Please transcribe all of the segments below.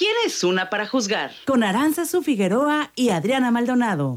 ¿Quién es una para juzgar? Con Aranza Su Figueroa y Adriana Maldonado.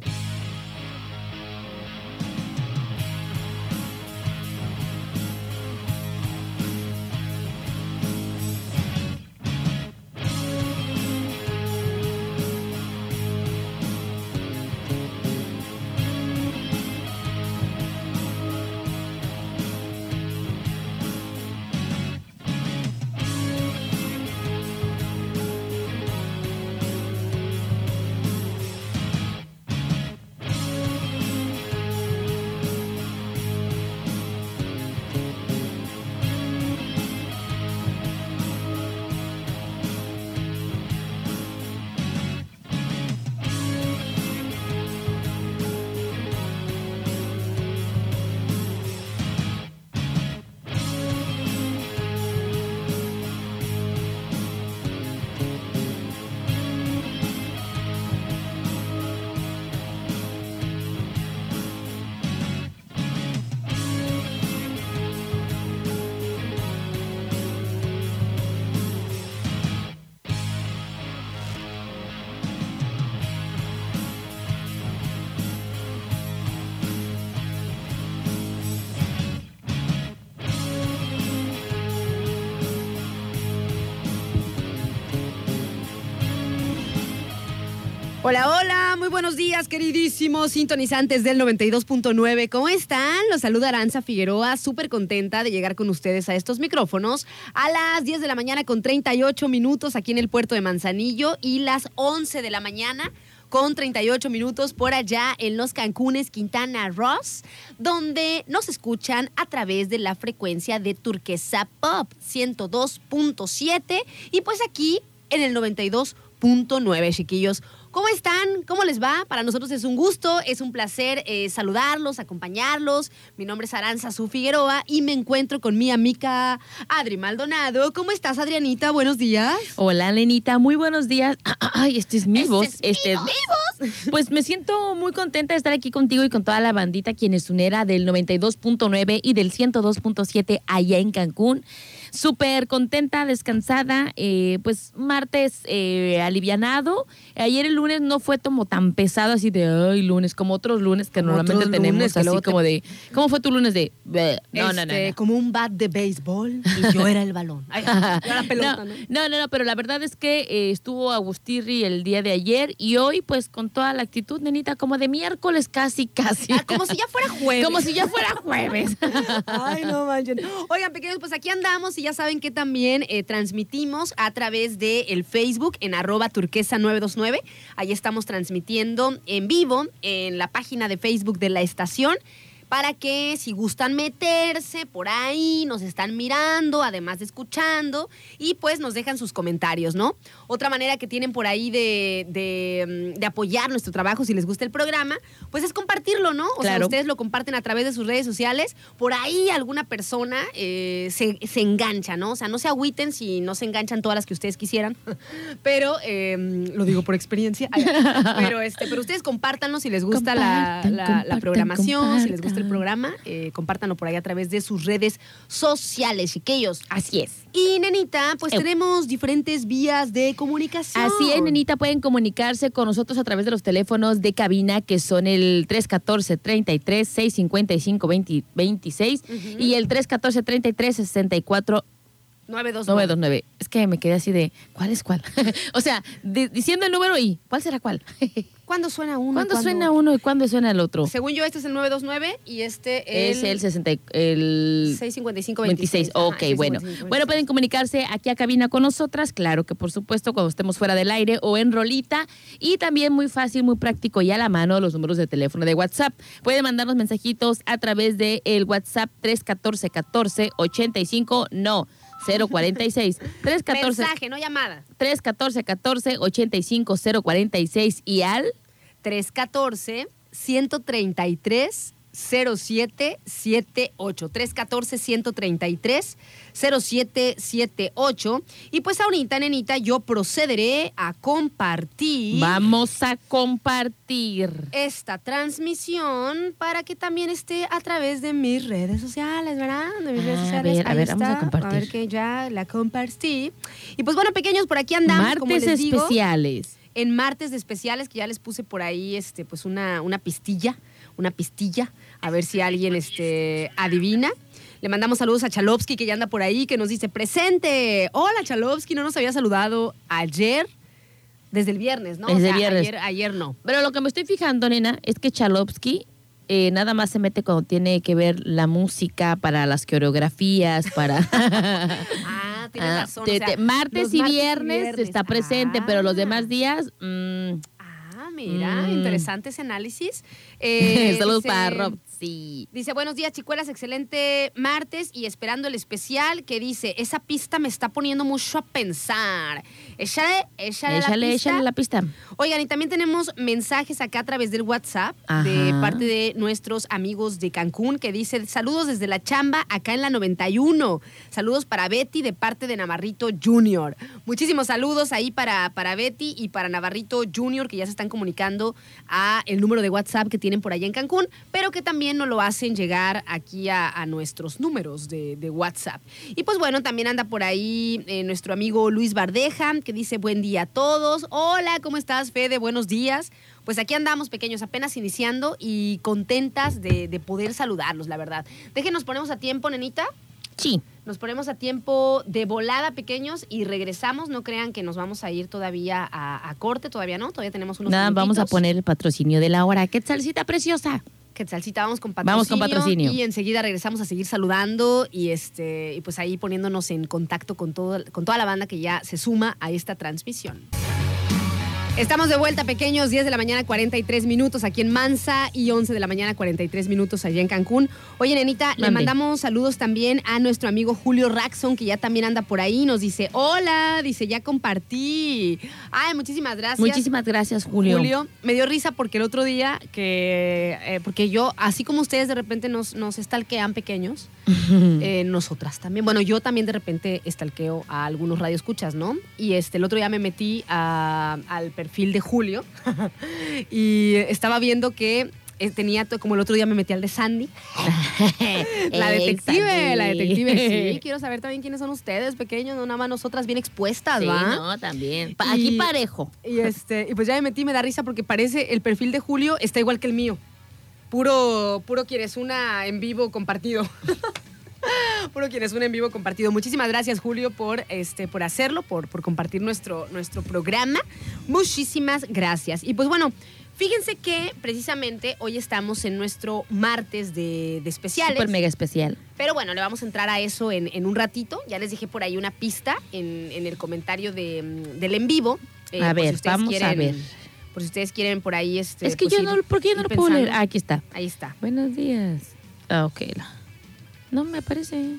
Hola, hola, muy buenos días, queridísimos sintonizantes del 92.9. ¿Cómo están? Los saluda Aranza Figueroa, súper contenta de llegar con ustedes a estos micrófonos a las 10 de la mañana con 38 minutos aquí en el puerto de Manzanillo y las 11 de la mañana con 38 minutos por allá en los Cancunes, Quintana Ross, donde nos escuchan a través de la frecuencia de Turquesa Pop 102.7 y pues aquí en el 92.9, chiquillos. ¿Cómo están? ¿Cómo les va? Para nosotros es un gusto, es un placer eh, saludarlos, acompañarlos. Mi nombre es Aranza Su Figueroa y me encuentro con mi amiga Adri Maldonado. ¿Cómo estás, Adrianita? Buenos días. Hola, Lenita. Muy buenos días. Ay, este es mi Este voz. es Este mi. Pues me siento muy contenta de estar aquí contigo y con toda la bandita quien es unera del 92.9 y del 102.7 allá en Cancún. Súper contenta, descansada, eh, pues martes eh, alivianado. Ayer el lunes no fue como tan pesado así de, ay, lunes, como otros lunes que Como normalmente tenemos lunes así te- como de, ¿cómo fue tu lunes de? "Bleh"? No, no, no, Este, no. Como un bat de béisbol y yo era el balón. Ay, yo era la pelota, ¿no? No, no, no, pero la verdad es que eh, estuvo Agustirri el día de ayer y hoy, pues con toda la actitud, nenita, como de miércoles casi, casi. Ah, como si ya fuera jueves. Como si ya fuera jueves. Ay, no manchen. Oigan, pequeños, pues aquí andamos y ya saben que también eh, transmitimos a través del el Facebook en arroba turquesa 929. Ahí estamos transmitiendo en vivo en la página de Facebook de la estación para que si gustan meterse por ahí, nos están mirando, además de escuchando, y pues nos dejan sus comentarios, ¿no? Otra manera que tienen por ahí de, de, mm, de apoyar nuestro trabajo, si les gusta el programa, pues es compartirlo, ¿no? O sea, ustedes lo comparten a través de sus redes sociales, por ahí alguna persona eh, se, se engancha, ¿no? O sea, no se agüiten si no se enganchan todas las que ustedes quisieran, pero eh, lo digo por experiencia, pero, este, pero ustedes compártanlo si les gusta la, Compartan, la- la compartan, programación, si les gusta el compartan. programa, eh, compártanlo por ahí a través de sus redes sociales, chiquillos. Así es. Y nenita, pues Eu. tenemos diferentes vías de comunicación. Así es, nenita, pueden comunicarse con nosotros a través de los teléfonos de cabina que son el 314-33 655 20 26 y el 314-33 64 929. 929. Es que me quedé así de, ¿cuál es cuál? o sea, di- diciendo el número y, ¿cuál será cuál? ¿Cuándo suena uno? ¿Cuándo suena uno y cuándo suena el otro? Según yo, este es el 929 y este Es el 60, y- el 655 26. 26. Ajá, Ok, bueno. 655, Bueno, pueden comunicarse aquí a cabina con nosotras, claro que por supuesto, cuando estemos fuera del aire o en rolita. Y también muy fácil, muy práctico y a la mano los números de teléfono de WhatsApp. Pueden mandarnos mensajitos a través del el WhatsApp 314 14 85, no, 046. 314 Mensaje, no llamada. 314 14 85 046 y al 314 133 0778 314 133 0778 y pues ahorita nenita yo procederé a compartir Vamos a compartir. esta transmisión para que también esté a través de mis redes sociales, ¿verdad? De mis redes A sociales. ver, a ver, vamos a compartir. A ver que ya la compartí. Y pues bueno, pequeños, por aquí andamos, como Martes les digo, especiales. en martes de especiales que ya les puse por ahí este pues una, una pistilla, una pistilla, a ver si alguien este adivina. Le mandamos saludos a Chalovsky que ya anda por ahí, que nos dice presente. Hola Chalovsky, no nos había saludado ayer, desde el viernes, ¿no? Desde el viernes. Ayer, ayer no. Pero lo que me estoy fijando, nena, es que Chalovsky eh, nada más se mete cuando tiene que ver la música para las coreografías, para... Ah, tienes Ah, razón. o te- sea, te- martes, y viernes, está presente, pero los Ah. demás días... mm, Ah, mira, Mm. interesante ese análisis. Eh, saludos para Rob. Sí. Dice, buenos días, chicuelas, excelente martes y esperando el especial que dice, esa pista me está poniendo mucho a pensar. Échale, échale, la Échale, pista. échale la pista. Oigan, y también tenemos mensajes acá a través del WhatsApp de parte de nuestros amigos de Cancún que dice, saludos desde la chamba acá en la 91. Saludos para Betty de parte de Navarrito Junior. Muchísimos saludos ahí para, para Betty y para Navarrito Junior que ya se están comunicando a el número de WhatsApp que tienen por allá en Cancún, pero que también nos lo hacen llegar aquí a, a nuestros números de, de WhatsApp. Y pues bueno, también anda por ahí eh, nuestro amigo Luis Bardeja que dice buen día a todos. Hola, ¿cómo estás, Fede? Buenos días. Pues aquí andamos, pequeños, apenas iniciando y contentas de, de poder saludarlos, la verdad. Déjenos, ponemos a tiempo, nenita. Sí. Nos ponemos a tiempo de volada, pequeños, y regresamos. No crean que nos vamos a ir todavía a, a corte, todavía no. Todavía tenemos unos Nada, vamos a poner el patrocinio de la hora. ¡Qué salsita preciosa! Quetzalcita, vamos con patrocinio. Vamos con patrocinio. Y enseguida regresamos a seguir saludando y este y pues ahí poniéndonos en contacto con, todo, con toda la banda que ya se suma a esta transmisión. Estamos de vuelta, pequeños, 10 de la mañana, 43 minutos aquí en Mansa y 11 de la mañana, 43 minutos allá en Cancún. Oye, nenita, le mandamos saludos también a nuestro amigo Julio Raxon, que ya también anda por ahí. Nos dice, hola, dice, ya compartí. Ay, muchísimas gracias. Muchísimas gracias, Julio. Julio. Me dio risa porque el otro día que, eh, porque yo, así como ustedes de repente nos, nos estalquean pequeños, eh, nosotras también. Bueno, yo también de repente estalqueo a algunos radioescuchas, ¿no? Y este, el otro día me metí a- al perfil de Julio y estaba viendo que eh, tenía, como el otro día me metí al de Sandy. La detective, la detective. Sí, quiero saber también quiénes son ustedes, pequeños, no nada más nosotras bien expuestas, Sí, ¿va? no, también. Pa- Aquí Y- parejo. Y este, y pues ya me metí, me da risa porque parece el perfil de Julio está igual que el mío. Puro, puro quieres una en vivo compartido. Puro quieres una en vivo compartido. Muchísimas gracias, Julio, por este, por hacerlo, por, por compartir nuestro, nuestro programa. Muchísimas gracias. Y pues bueno, fíjense que precisamente hoy estamos en nuestro martes de, de especiales. Súper mega especial. Pero bueno, le vamos a entrar a eso en, en un ratito. Ya les dejé por ahí una pista en, en el comentario de, mm, del en vivo. Eh, A si ver, ustedes vamos a quieren- ver. Por si ustedes quieren por ahí. Este, Es que pues, yo ir- no, ¿por qué yo no lo puedo leer? Ah, aquí está. Ahí está. Buenos días. Ah, ok. No me aparece.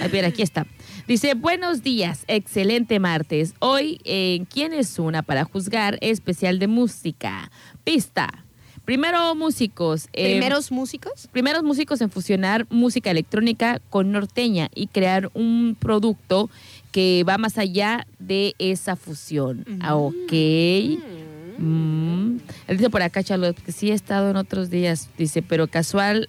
A ver, aquí está. Dice, buenos días, excelente martes. Hoy en ¿Quién es una para juzgar? Especial de música. Pista. Primero músicos. eh, Primeros músicos. primeros músicos en fusionar música electrónica con norteña y crear un producto que va más allá de esa fusión. Ah, ok. Mm. Él dice por acá, Charlotte, que sí he estado en otros días. Dice, pero casual,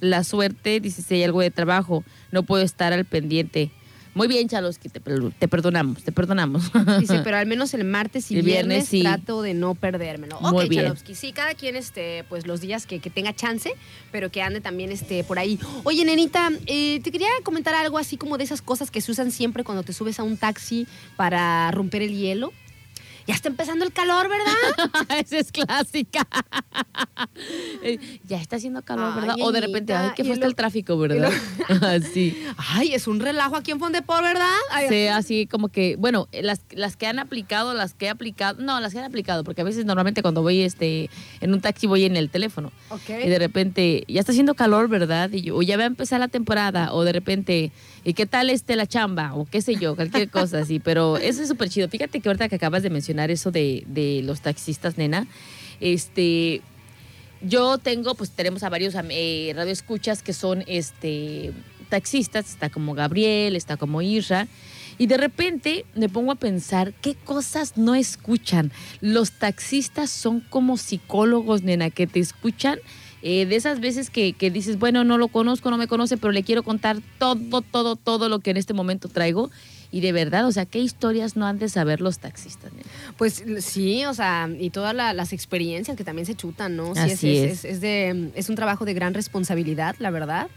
la suerte, dice, si hay algo de trabajo, no puedo estar al pendiente. Muy bien, Charlos, que te, te perdonamos, te perdonamos. Dice, pero al menos el martes y El viernes, viernes sí. trato de no perdérmelo. Muy ok, bien. Chalovsky, sí, cada quien, este, pues los días que, que tenga chance, pero que ande también este, por ahí. Oye, nenita, eh, te quería comentar algo así como de esas cosas que se usan siempre cuando te subes a un taxi para romper el hielo. Ya está empezando el calor, ¿verdad? Esa es clásica. Eh, ya está haciendo calor, Ay, ¿verdad? O de repente, ay, qué y fue hasta el tráfico, ¿verdad? Así. Ay, es un relajo aquí en Fondepor, ¿verdad? Sí, así como que, bueno, las, las que han aplicado, las que he aplicado, no, las que han aplicado, porque a veces normalmente cuando voy este en un taxi voy en el teléfono ok. y de repente ya está haciendo calor, ¿verdad? Y yo, o ya va a empezar la temporada, o de repente, ¿y qué tal este la chamba? O qué sé yo, cualquier cosa así, pero eso es súper chido. Fíjate que ahorita que acabas de mencionar eso de, de los taxistas, nena, este, yo tengo, pues tenemos a varios eh, radioescuchas que son este taxistas, está como Gabriel, está como Isra, y de repente me pongo a pensar qué cosas no escuchan. Los taxistas son como psicólogos, nena, que te escuchan. Eh, de esas veces que, que dices, bueno, no lo conozco, no me conoce, pero le quiero contar todo, todo, todo lo que en este momento traigo. Y de verdad, o sea, ¿qué historias no han de saber los taxistas? Pues sí, o sea, y todas la- las experiencias que también se chutan, ¿no? Sí, Así es, es. es de, es un trabajo de gran responsabilidad, la verdad.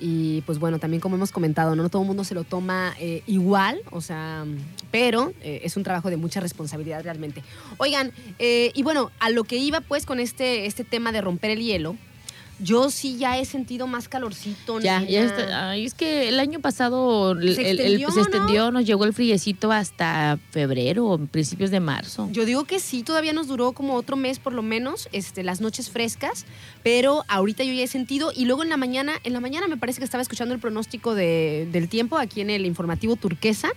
Y pues bueno, también como hemos comentado, no, No todo el mundo se lo toma eh, igual, o sea, pero eh, es un trabajo de mucha responsabilidad realmente. Oigan, eh, y bueno, a lo que iba pues con este, este tema de romper el hielo, yo sí ya he sentido más calorcito. Ya, ya está. Ay, es que el año pasado el- Se el- extendió, se ¿no? extendió, nos llegó el friecito hasta febrero, principios de marzo. Yo digo que sí, todavía nos duró como otro mes por lo menos, este, las noches frescas, pero ahorita yo ya he sentido y luego en la mañana, en la mañana me parece que estaba escuchando el pronóstico de- del tiempo aquí en el informativo turquesa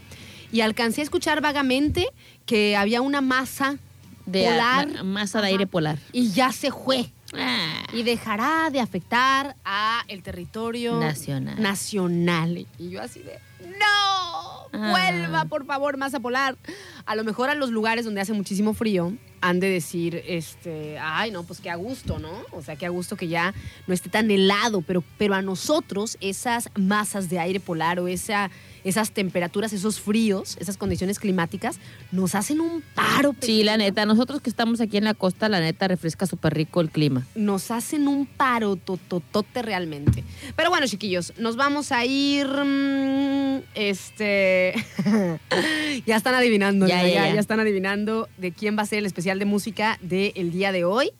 y alcancé a escuchar vagamente que había una masa de polar. ma- masa de Ajá. aire polar. y ya se fue Ah, y dejará de afectar a el territorio Nacional. nacional. Y yo así de, no, Ah. vuelva por favor masa polar. A lo mejor a los lugares donde hace muchísimo frío han de decir, este, ay no, pues qué a gusto, ¿no? O sea, qué a gusto que ya no esté tan helado, pero, pero a nosotros esas masas de aire polar o esa, esas temperaturas, esos fríos, esas condiciones climáticas, nos hacen un paro. Sí, la neta, nosotros que estamos aquí en la costa, la neta refresca súper rico el clima. nos hacen un paro tototote realmente. Pero bueno, chiquillos, nos vamos a ir. mm, Este. ya están adivinando, Ya, ya, ya, ya, están adivinando de quién va a ser el especial de música del día de hoy.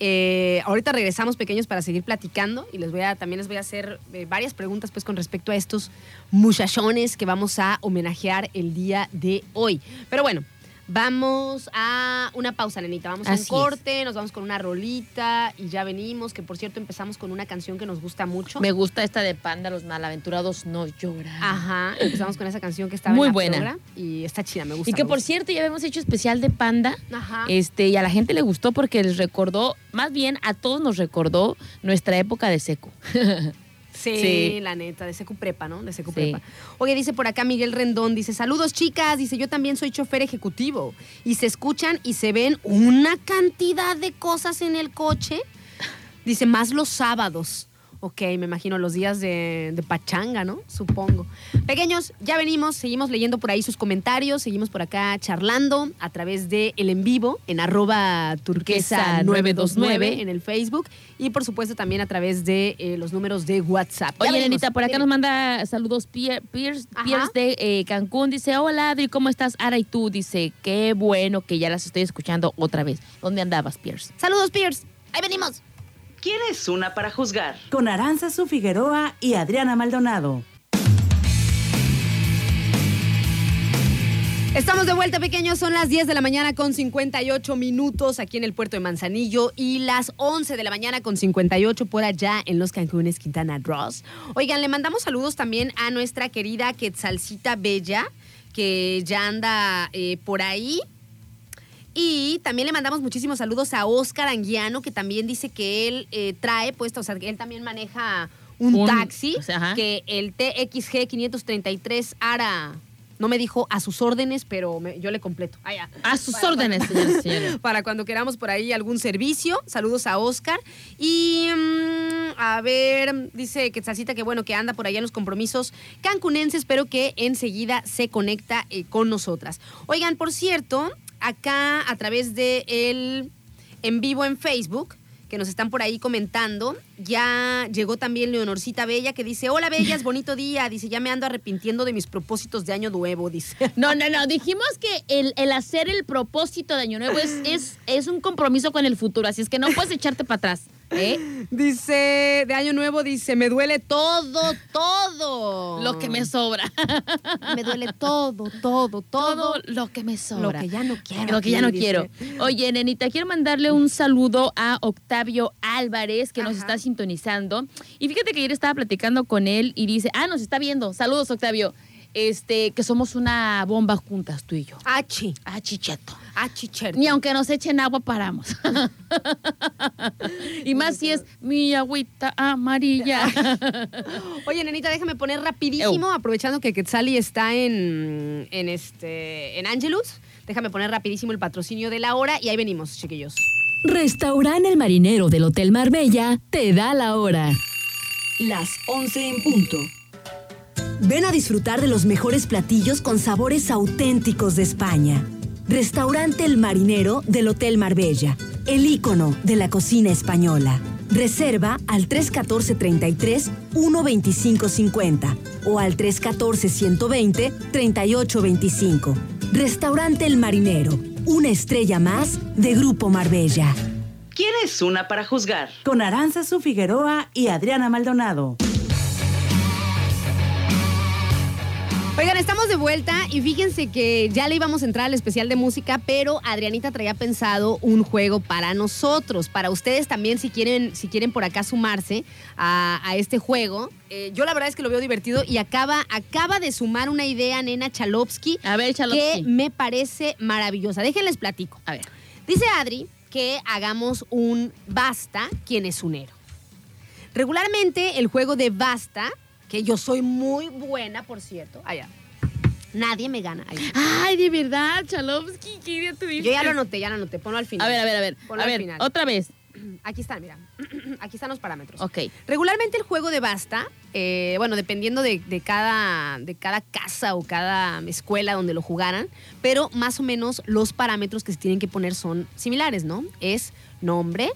Eh, ahorita regresamos pequeños para seguir platicando y les voy a también les voy a hacer eh, varias preguntas pues con respecto a estos muchachones que vamos a homenajear el día de hoy. Pero bueno, vamos a una pausa, nenita. Vamos a un es. corte, nos vamos con una rolita y ya venimos, que por cierto empezamos con una canción que nos gusta mucho. Me gusta esta de Panda, los malaventurados no lloran. Ajá, empezamos con esa canción que estaba Muy en la buena. y está chida, me gusta. y que por cierto ya habíamos hecho especial de Panda. Ajá. Este, y a la gente le gustó porque les recordó, más bien a todos nos recordó nuestra época de seco. Sí, Sí. la neta, de Secu Prepa, ¿no? De Secu Sí. Prepa. Oye, dice por acá Miguel Rendón, dice, saludos chicas, dice, yo también soy chofer ejecutivo. Y se escuchan y se ven una cantidad de cosas en el coche. Dice, más los sábados. Ok, me imagino los días de, de pachanga, ¿no? Supongo. Pequeños, ya venimos, seguimos leyendo por ahí sus comentarios, seguimos por acá charlando a través de el en vivo en arroba turquesa 929 en el Facebook y por supuesto también a través de eh, los números de WhatsApp. Ya Oye. Nenita, por acá Dime. nos manda saludos Pier- Pierce. Pierce de eh, Cancún. Dice, hola Adri, ¿cómo estás? Ara y tú. Dice, qué bueno que ya las estoy escuchando otra vez. ¿Dónde andabas, Pierce? Saludos, Pierce. Ahí venimos. ¿Quién es una para juzgar? Con Aranza Figueroa y Adriana Maldonado. Estamos de vuelta, pequeños. Son las 10 de la mañana con 58 minutos aquí en el puerto de Manzanillo y las 11 de la mañana con 58 por allá en los Cancunes Quintana Ross. Oigan, le mandamos saludos también a nuestra querida Quetzalcita Bella, que ya anda eh, por ahí. Y también le mandamos muchísimos saludos a Oscar Anguiano, que también dice que él eh, trae puesto, o sea, que él también maneja un, Un- taxi, o sea, ajá. que el TXG 533 ARA, no me dijo a sus órdenes, pero me- yo le completo. Ya. A sus Para- órdenes, señora, señora. Para cuando queramos por ahí algún servicio. Saludos a Oscar. Y mm, a ver, dice Quetzalcita que bueno, que anda por allá en los compromisos cancunenses, pero que enseguida se conecta eh, con nosotras. Oigan, por cierto, acá a través de el en vivo en Facebook, que nos están por ahí comentando. Ya llegó también Leonorcita Bella que dice, hola Bellas, bonito día. Dice, ya me ando arrepintiendo de mis propósitos de año nuevo, dice. No, no, no. Dijimos que el, el hacer el propósito de Año Nuevo es, es, es un compromiso con el futuro, así es que no puedes echarte para atrás. ¿Eh? Dice, de año nuevo, dice, me duele todo, todo. Lo que me sobra. Me duele todo, todo, todo. Todo lo que me sobra. Lo que ya no quiero. Lo que ya no dice. quiero. Oye, nenita, quiero mandarle un saludo a Octavio Álvarez, que nos está sintonizando. Y fíjate que ayer estaba platicando con él y dice, ah, nos está viendo. Saludos, Octavio. Este, que somos una bomba juntas, tú y yo. Achi. Chicheto. Ah, chicherto. Ni aunque nos echen agua, paramos. y más si es mi agüita amarilla. Oye, nenita, déjame poner rapidísimo, aprovechando que Quetzali está en, en este en Angelus. Déjame poner rapidísimo el patrocinio de la hora y ahí venimos, chiquillos. Restaurante El Marinero del Hotel Marbella te da la hora. Las 11 en punto. Ven a disfrutar de los mejores platillos con sabores auténticos de España. Restaurante El Marinero del Hotel Marbella, el ícono de la cocina española. Reserva al 314-33-12550 o al 314-120-3825. Restaurante El Marinero, una estrella más de Grupo Marbella. ¿Quién es una para juzgar? Con Aranzazu Figueroa y Adriana Maldonado. Oigan, estamos de vuelta y fíjense que ya le íbamos a entrar al especial de música, pero Adrianita traía pensado un juego para nosotros, para ustedes también si quieren, si quieren por acá sumarse a, a este juego. Eh, yo la verdad es que lo veo divertido y acaba, acaba de sumar una idea, nena Chalovsky, A ver, que Chalovsky. me parece maravillosa. Déjenles platico. A ver. Dice Adri que hagamos un basta, quien es unero. Regularmente el juego de basta, que yo soy muy buena, por cierto, allá. Nadie me gana. ahí. Ay, de verdad, Chalovsky, qué idea tuviste. Yo ya lo anoté, ya lo anoté. Ponlo al final. A ver, a ver, a ver. Ponlo a al ver, final. otra vez. Aquí están, mira. Aquí están los parámetros. Ok. Regularmente el juego de basta, eh, bueno, dependiendo de, de cada, de cada casa o cada escuela donde lo jugaran, pero más o menos los parámetros que se tienen que poner son similares, ¿no? Es nombre,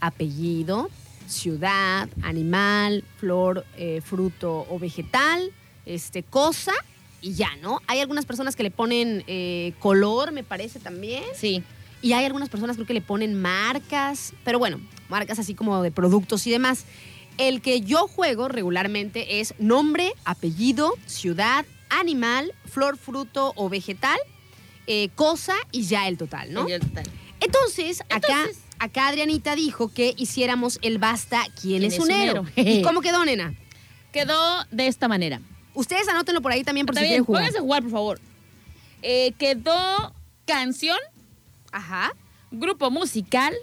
apellido, ciudad, animal, flor, eh, fruto o vegetal, este, cosa y ya, ¿no? Hay algunas personas que le ponen eh, color, me parece también. Sí. Y hay algunas personas creo que le ponen marcas, pero bueno, marcas así como de productos y demás. El que yo juego regularmente es nombre, apellido, ciudad, animal, flor, fruto o vegetal, eh, cosa y ya el total, ¿no? Ya está. Entonces, acá, Entonces- acá Adrianita dijo que hiciéramos el basta quién, ¿Quién es es unero. unero? ¿Y cómo quedó, nena? Quedó de esta manera. Ustedes anótenlo por ahí también por si También, quieren jugar. pónganse a jugar, por favor. Eh, quedó canción, Ajá. grupo musical,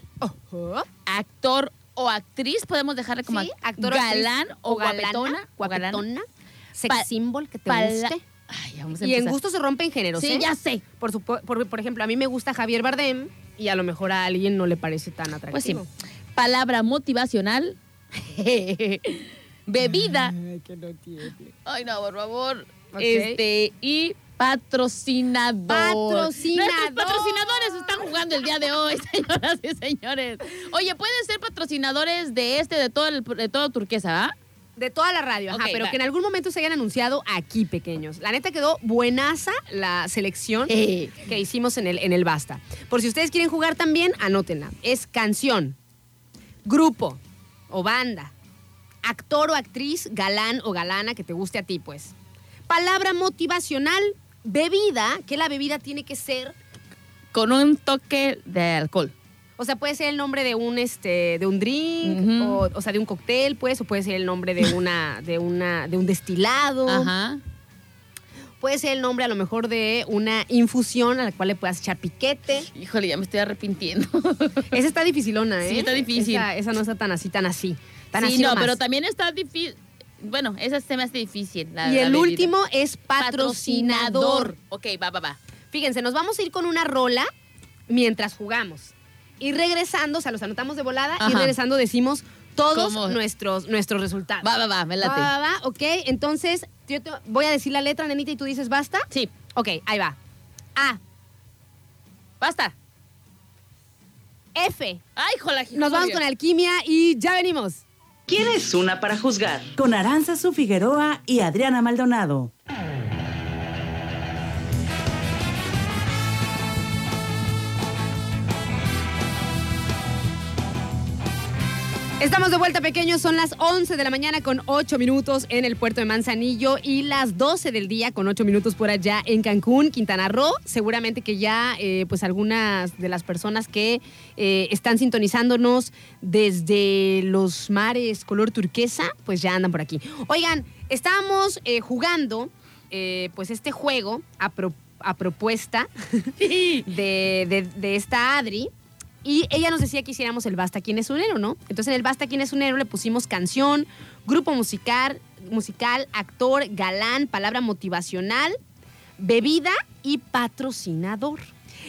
actor o actriz. Podemos dejarle como Sí, actor, galán o, guapetona. o galana. guapetona, sex Pa- symbol que te guste. Ay, ya vamos a Y en gusto se rompen géneros, Sí, ¿eh? ya sé. Por, por, por ejemplo, a mí me gusta Javier Bardem y a lo mejor a alguien no le parece tan Pues sí. atractivo. Palabra motivacional. Bebida. Ay, no, por favor. Este, y patrocinador. Patrocinador. Nuestros patrocinadores están jugando el día de hoy, señoras y señores. Oye, pueden ser patrocinadores de este, de todo, el, de todo turquesa, ¿ah? De toda la radio, ajá, pero va. que en algún momento se hayan anunciado aquí, pequeños. La neta quedó buenaza la selección Eh. que hicimos en el, en el Basta. Por si ustedes quieren jugar también, anótenla. Es canción, grupo o banda, actor o actriz, galán o galana que te guste a ti, pues. Palabra motivacional, bebida, que la bebida tiene que ser Con un toque de alcohol. O sea, puede ser el nombre de un este de un drink o, o sea, de un cóctel, pues, o puede ser el nombre de una de una de un destilado. Ajá. Puede ser el nombre a lo mejor de una infusión a la cual le puedas echar piquete. Híjole, ya me estoy arrepintiendo. Esa está dificilona, ¿eh? Sí, está difícil. Esa, esa no está tan así, tan así. Tan sí, así no, nomás. pero también está difícil. Bueno, esa se me hace difícil. la- Y la el bebida. último es patrocinador. Ok, va, va, va. Fíjense, nos vamos a ir con una rola mientras jugamos. Y regresando, o sea, los anotamos de volada y regresando decimos todos ¿Cómo? nuestros, nuestros resultados. Va, va, va, me late. Va, va, va, ok. Entonces, yo te voy a decir la letra, nenita, y tú dices basta. Sí, Ok, ahí va. A, basta. F. Ay, jola, Nos vamos con alquimia y ya venimos. ¿Quién es una para juzgar? Con Aranzazu Figueroa y Adriana Maldonado. Estamos de vuelta, pequeños. Son las 11 de la mañana con 8 minutos en el puerto de Manzanillo y las 12 del día con 8 minutos por allá en Cancún, Quintana Roo. Seguramente que ya, eh, pues, algunas de las personas que eh, están sintonizándonos desde los mares color turquesa, pues ya andan por aquí. Oigan, estábamos eh, jugando, pues, este juego a, pro- a propuesta de, de- de esta Adri. Y ella nos decía que hiciéramos el Basta quién es un héroe, ¿no? Entonces en el Basta quién es un héroe le pusimos canción, grupo musical, musical, actor, galán, palabra motivacional, bebida y patrocinador.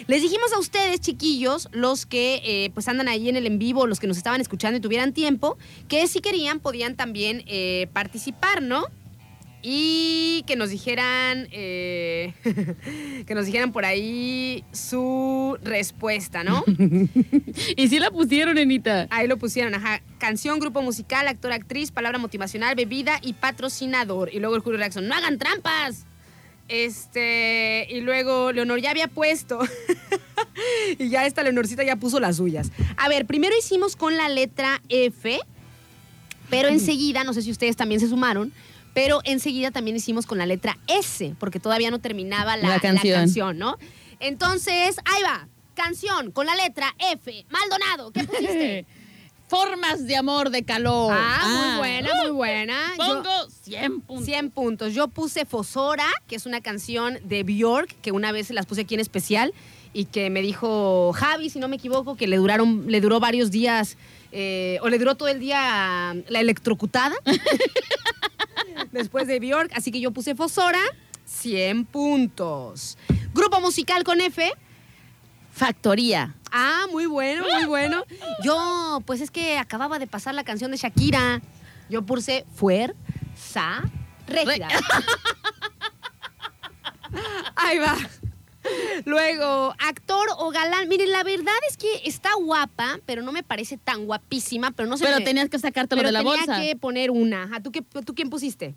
Les dijimos a ustedes, chiquillos, los que eh, pues andan ahí en el en vivo, los que nos estaban escuchando y tuvieran tiempo, que si querían podían también eh, participar, ¿no? Y que nos dijeran, eh, que nos dijeran por ahí su respuesta, ¿no? Y sí la pusieron, Enita. Ahí lo pusieron, ajá. Canción, grupo musical, actor, actriz, palabra motivacional, bebida y patrocinador. Y luego el Julio Reacción, no hagan trampas. Este, y luego Leonor ya había puesto. y ya esta Leonorcita ya puso las suyas. A ver, primero hicimos con la letra F, pero enseguida, no sé si ustedes también se sumaron, pero enseguida también hicimos con la letra S, porque todavía no terminaba la, La la canción. ¿no? Entonces, ahí va. Canción con la letra F. Maldonado, ¿qué pusiste? Formas de amor de calor. Ah, muy buena, muy buena. Yo- Pongo 100 puntos. 100 puntos. Yo puse Fosora, que es una canción de Bjork, que una vez se las puse aquí en especial y que me dijo Javi, si no me equivoco, que le duraron, le duró varios días, eh, o le duró todo el día la electrocutada después de Bjork. Así que yo puse Fosora, 100 puntos. Grupo musical con F. Factoría. Ah, muy bueno, muy bueno. Yo, pues es que acababa de pasar la canción de Shakira. Yo puse Fuerza Régida. Ahí va. Luego, actor o galán. Miren, la verdad es que está guapa, pero no me parece tan guapísima, pero no sé. Pero me- tenías que sacártelo pero de la tenía bolsa. que poner una. Ajá, ¿tú, qué, ¿Tú quién pusiste?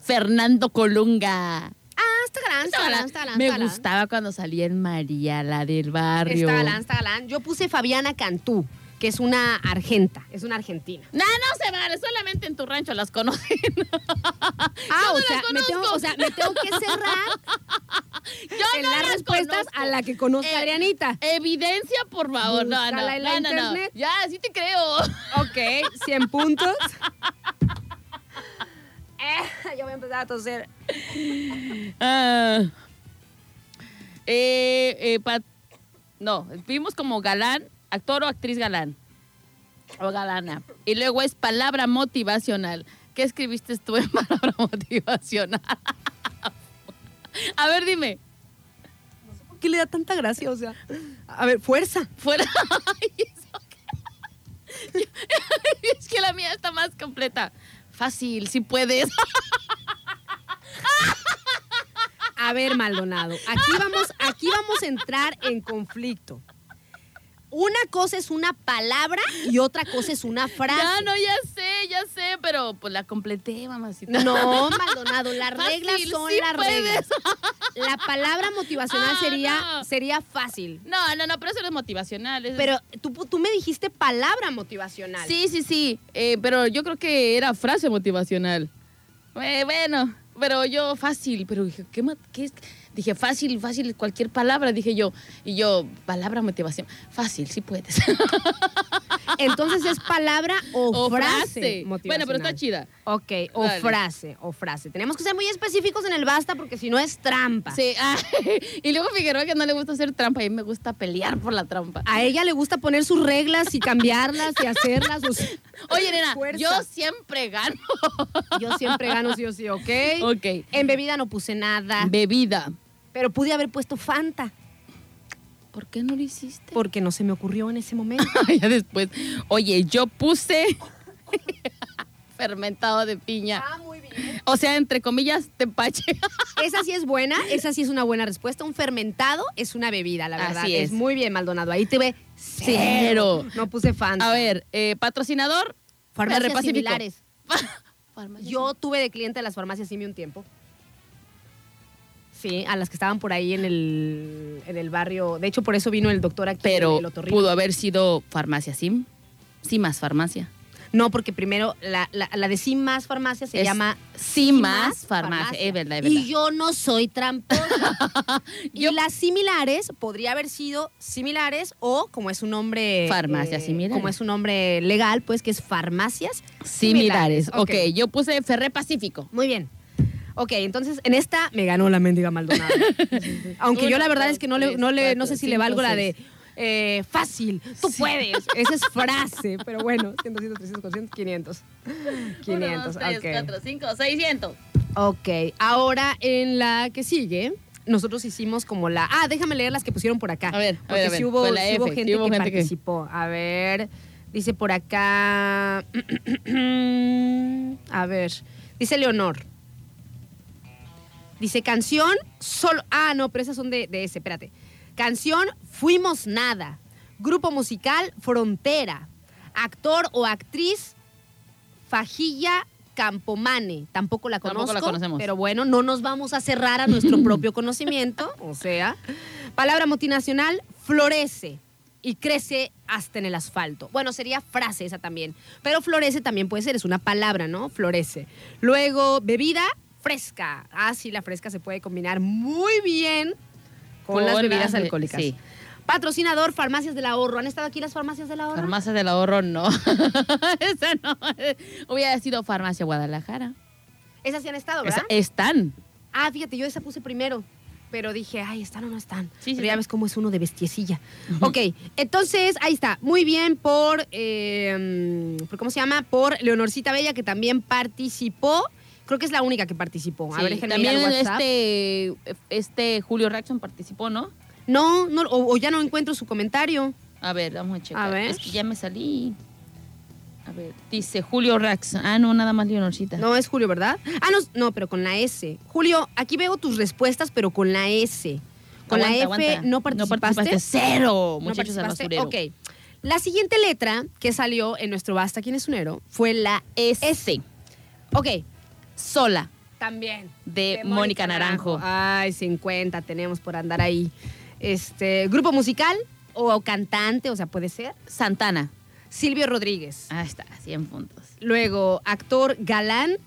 Fernando Colunga. Ah, está galán, está galán, está galán. Me está galán. gustaba cuando salía en María, la del barrio. Está galán, está galán. Yo puse Fabiana Cantú, que es una argenta, es una argentina. No, no se vale, solamente en tu rancho las conocen. Ah, o, no sea, me tengo, o sea, me tengo que cerrar Yo en no las las respuestas conozco. a la que conozca Eh, Adrianita. Evidencia, por favor. No, no, en la no, no, no. internet. Ya, sí te creo. Ok, 100 puntos. Eh, yo voy a empezar a toser. Ah. Eh, eh, pa- no, vimos como galán, actor o actriz galán. O galana. Y luego es palabra motivacional. ¿Qué escribiste tú en palabra motivacional? A ver, dime. ¿Por qué le da tanta gracia? O sea, a ver, fuerza. Fuera. Ay, ¿eso qué? es que la mía está más completa. Fácil, si puedes. A ver, Maldonado, aquí vamos, aquí vamos a entrar en conflicto. Una cosa es una palabra y otra cosa es una frase. Ya, no, ya sé, ya sé, pero pues la completé, mamacita. No, Maldonado, las Fácil, reglas son sí las puedes. reglas. La palabra motivacional Ah, sería, no. sería fácil. No, no, no, pero eso no es motivacional. eso Pero tú, tú me dijiste palabra motivacional. Sí, sí, sí. eh, pero yo creo que era frase motivacional. Eh, bueno, pero yo fácil, pero dije, ¿qué, qué es? Dije, fácil, fácil, cualquier palabra, dije yo. Y yo, palabra motivación. Fácil, sí puedes. Entonces es palabra o, frase. Bueno, pero está chida. Ok, o Dale. frase, o frase. Tenemos que ser muy específicos en el basta porque si no es trampa. Sí, ah, y luego Figueroa que no le gusta hacer trampa, a mí me gusta pelear por la trampa. A ella le gusta poner sus reglas y cambiarlas y hacerlas. o sea, Oye, nena, fuerza. yo siempre gano. yo siempre gano sí o sí, ¿ok? Ok. En bebida no puse nada, Bebida. Pero pude haber puesto Fanta ¿Por qué no lo hiciste? porque no se me ocurrió en ese momento. ya después. Oye, yo puse fermentado de piña. Ah, muy bien. O sea, entre comillas, tepache. Esa sí es buena, esa sí es una buena respuesta. Un fermentado es una bebida, la verdad. Así es. muy bien, Maldonado. Ahí te ve Cero. No puse Fanta. A ver, eh, patrocinador. farmacias similares. Farmacias Yo tuve de cliente a las farmacias Simi un tiempo. Sí, a las que estaban por ahí en el, en el barrio. De hecho, por eso vino el doctor aquí. Pero el pudo haber sido farmacia Sim. Sí, más farmacia. No, porque primero la, la, la de Sim más farmacia se Es llama Sí, más farmacia. Es verdad, es verdad. Y yo no soy tramposa. Y las similares podría haber sido similares o como es un nombre. Farmacias similares. Como es un nombre legal, pues que es farmacias Similares. Ok. ok, yo puse Ferré Pacífico. Muy bien. Ok, entonces en esta me ganó la mendiga Maldonado. Aunque yo la verdad es que no le, no le, no sé si le valgo la de eh, fácil, tú puedes. Esa es frase, pero bueno, 100, 200, 300, 400, 500. 500, 1, 2, 3, ok. 4, 5, 600. Ok, ahora en la que sigue, nosotros hicimos como la... Ah, déjame leer las que pusieron por acá. A ver, a porque ver, a ver, hubo, sí hubo F, sí gente hubo que gente que- participó. A ver, dice por acá... A ver, dice Leonor. Dice canción solo... Ah, no, pero esas son de, de ese, espérate. Canción Fuimos Nada. Grupo musical Frontera. Actor o actriz Fajilla Campomane. Tampoco la Tampoco conozco. la conocemos. Pero bueno, no nos vamos a cerrar a nuestro propio conocimiento. O sea, palabra multinacional, florece y crece hasta en el asfalto. Bueno, sería frase esa también. Pero florece también puede ser, es una palabra, ¿no? Florece. Luego, bebida fresca. Ah, sí, la fresca se puede combinar muy bien con, las bebidas alcohólicas. sí. Patrocinador, Farmacias del Ahorro. ¿Han estado aquí las Farmacias del Ahorro? Farmacia del ahorro, no. Esa no. Hubiera sido Farmacia Guadalajara. Esas sí han estado, Esa- ¿verdad? están. Ah, fíjate, yo esa puse primero. Pero dije, ay, ¿están o no están? Sí, sí, pero ya sí. ves cómo es uno de bestiecilla. Ok, entonces, ahí está. Muy bien por, eh, por, ¿cómo se llama? Por Leonorcita Bella, que también participó. Creo que es la única que participó. A ver, También WhatsApp. este, este Julio Rackson participó, ¿no? No, no o, o ya no encuentro su comentario. A ver, vamos a checar. A ver. Es que ya me salí. A ver, dice Julio Rackson. Ah, no, nada más Leonorcita. No es Julio, ¿verdad? Ah, no, no, pero con la S. Julio, aquí veo tus respuestas, pero con la S. Con la F aguanta. no participaste. participaste. Cero, ¿No muchachos al participaste? basurero. Ok. La siguiente letra que salió en nuestro Basta ¿Quién es unero? fue la S. S. Ok, Sola. también. De Mónica Naranjo. Ay, 50 tenemos por andar ahí. Este, grupo musical o cantante, o sea, puede ser. Santana. Silvio Rodríguez. Ah, está, 100 puntos. Luego, actor galán.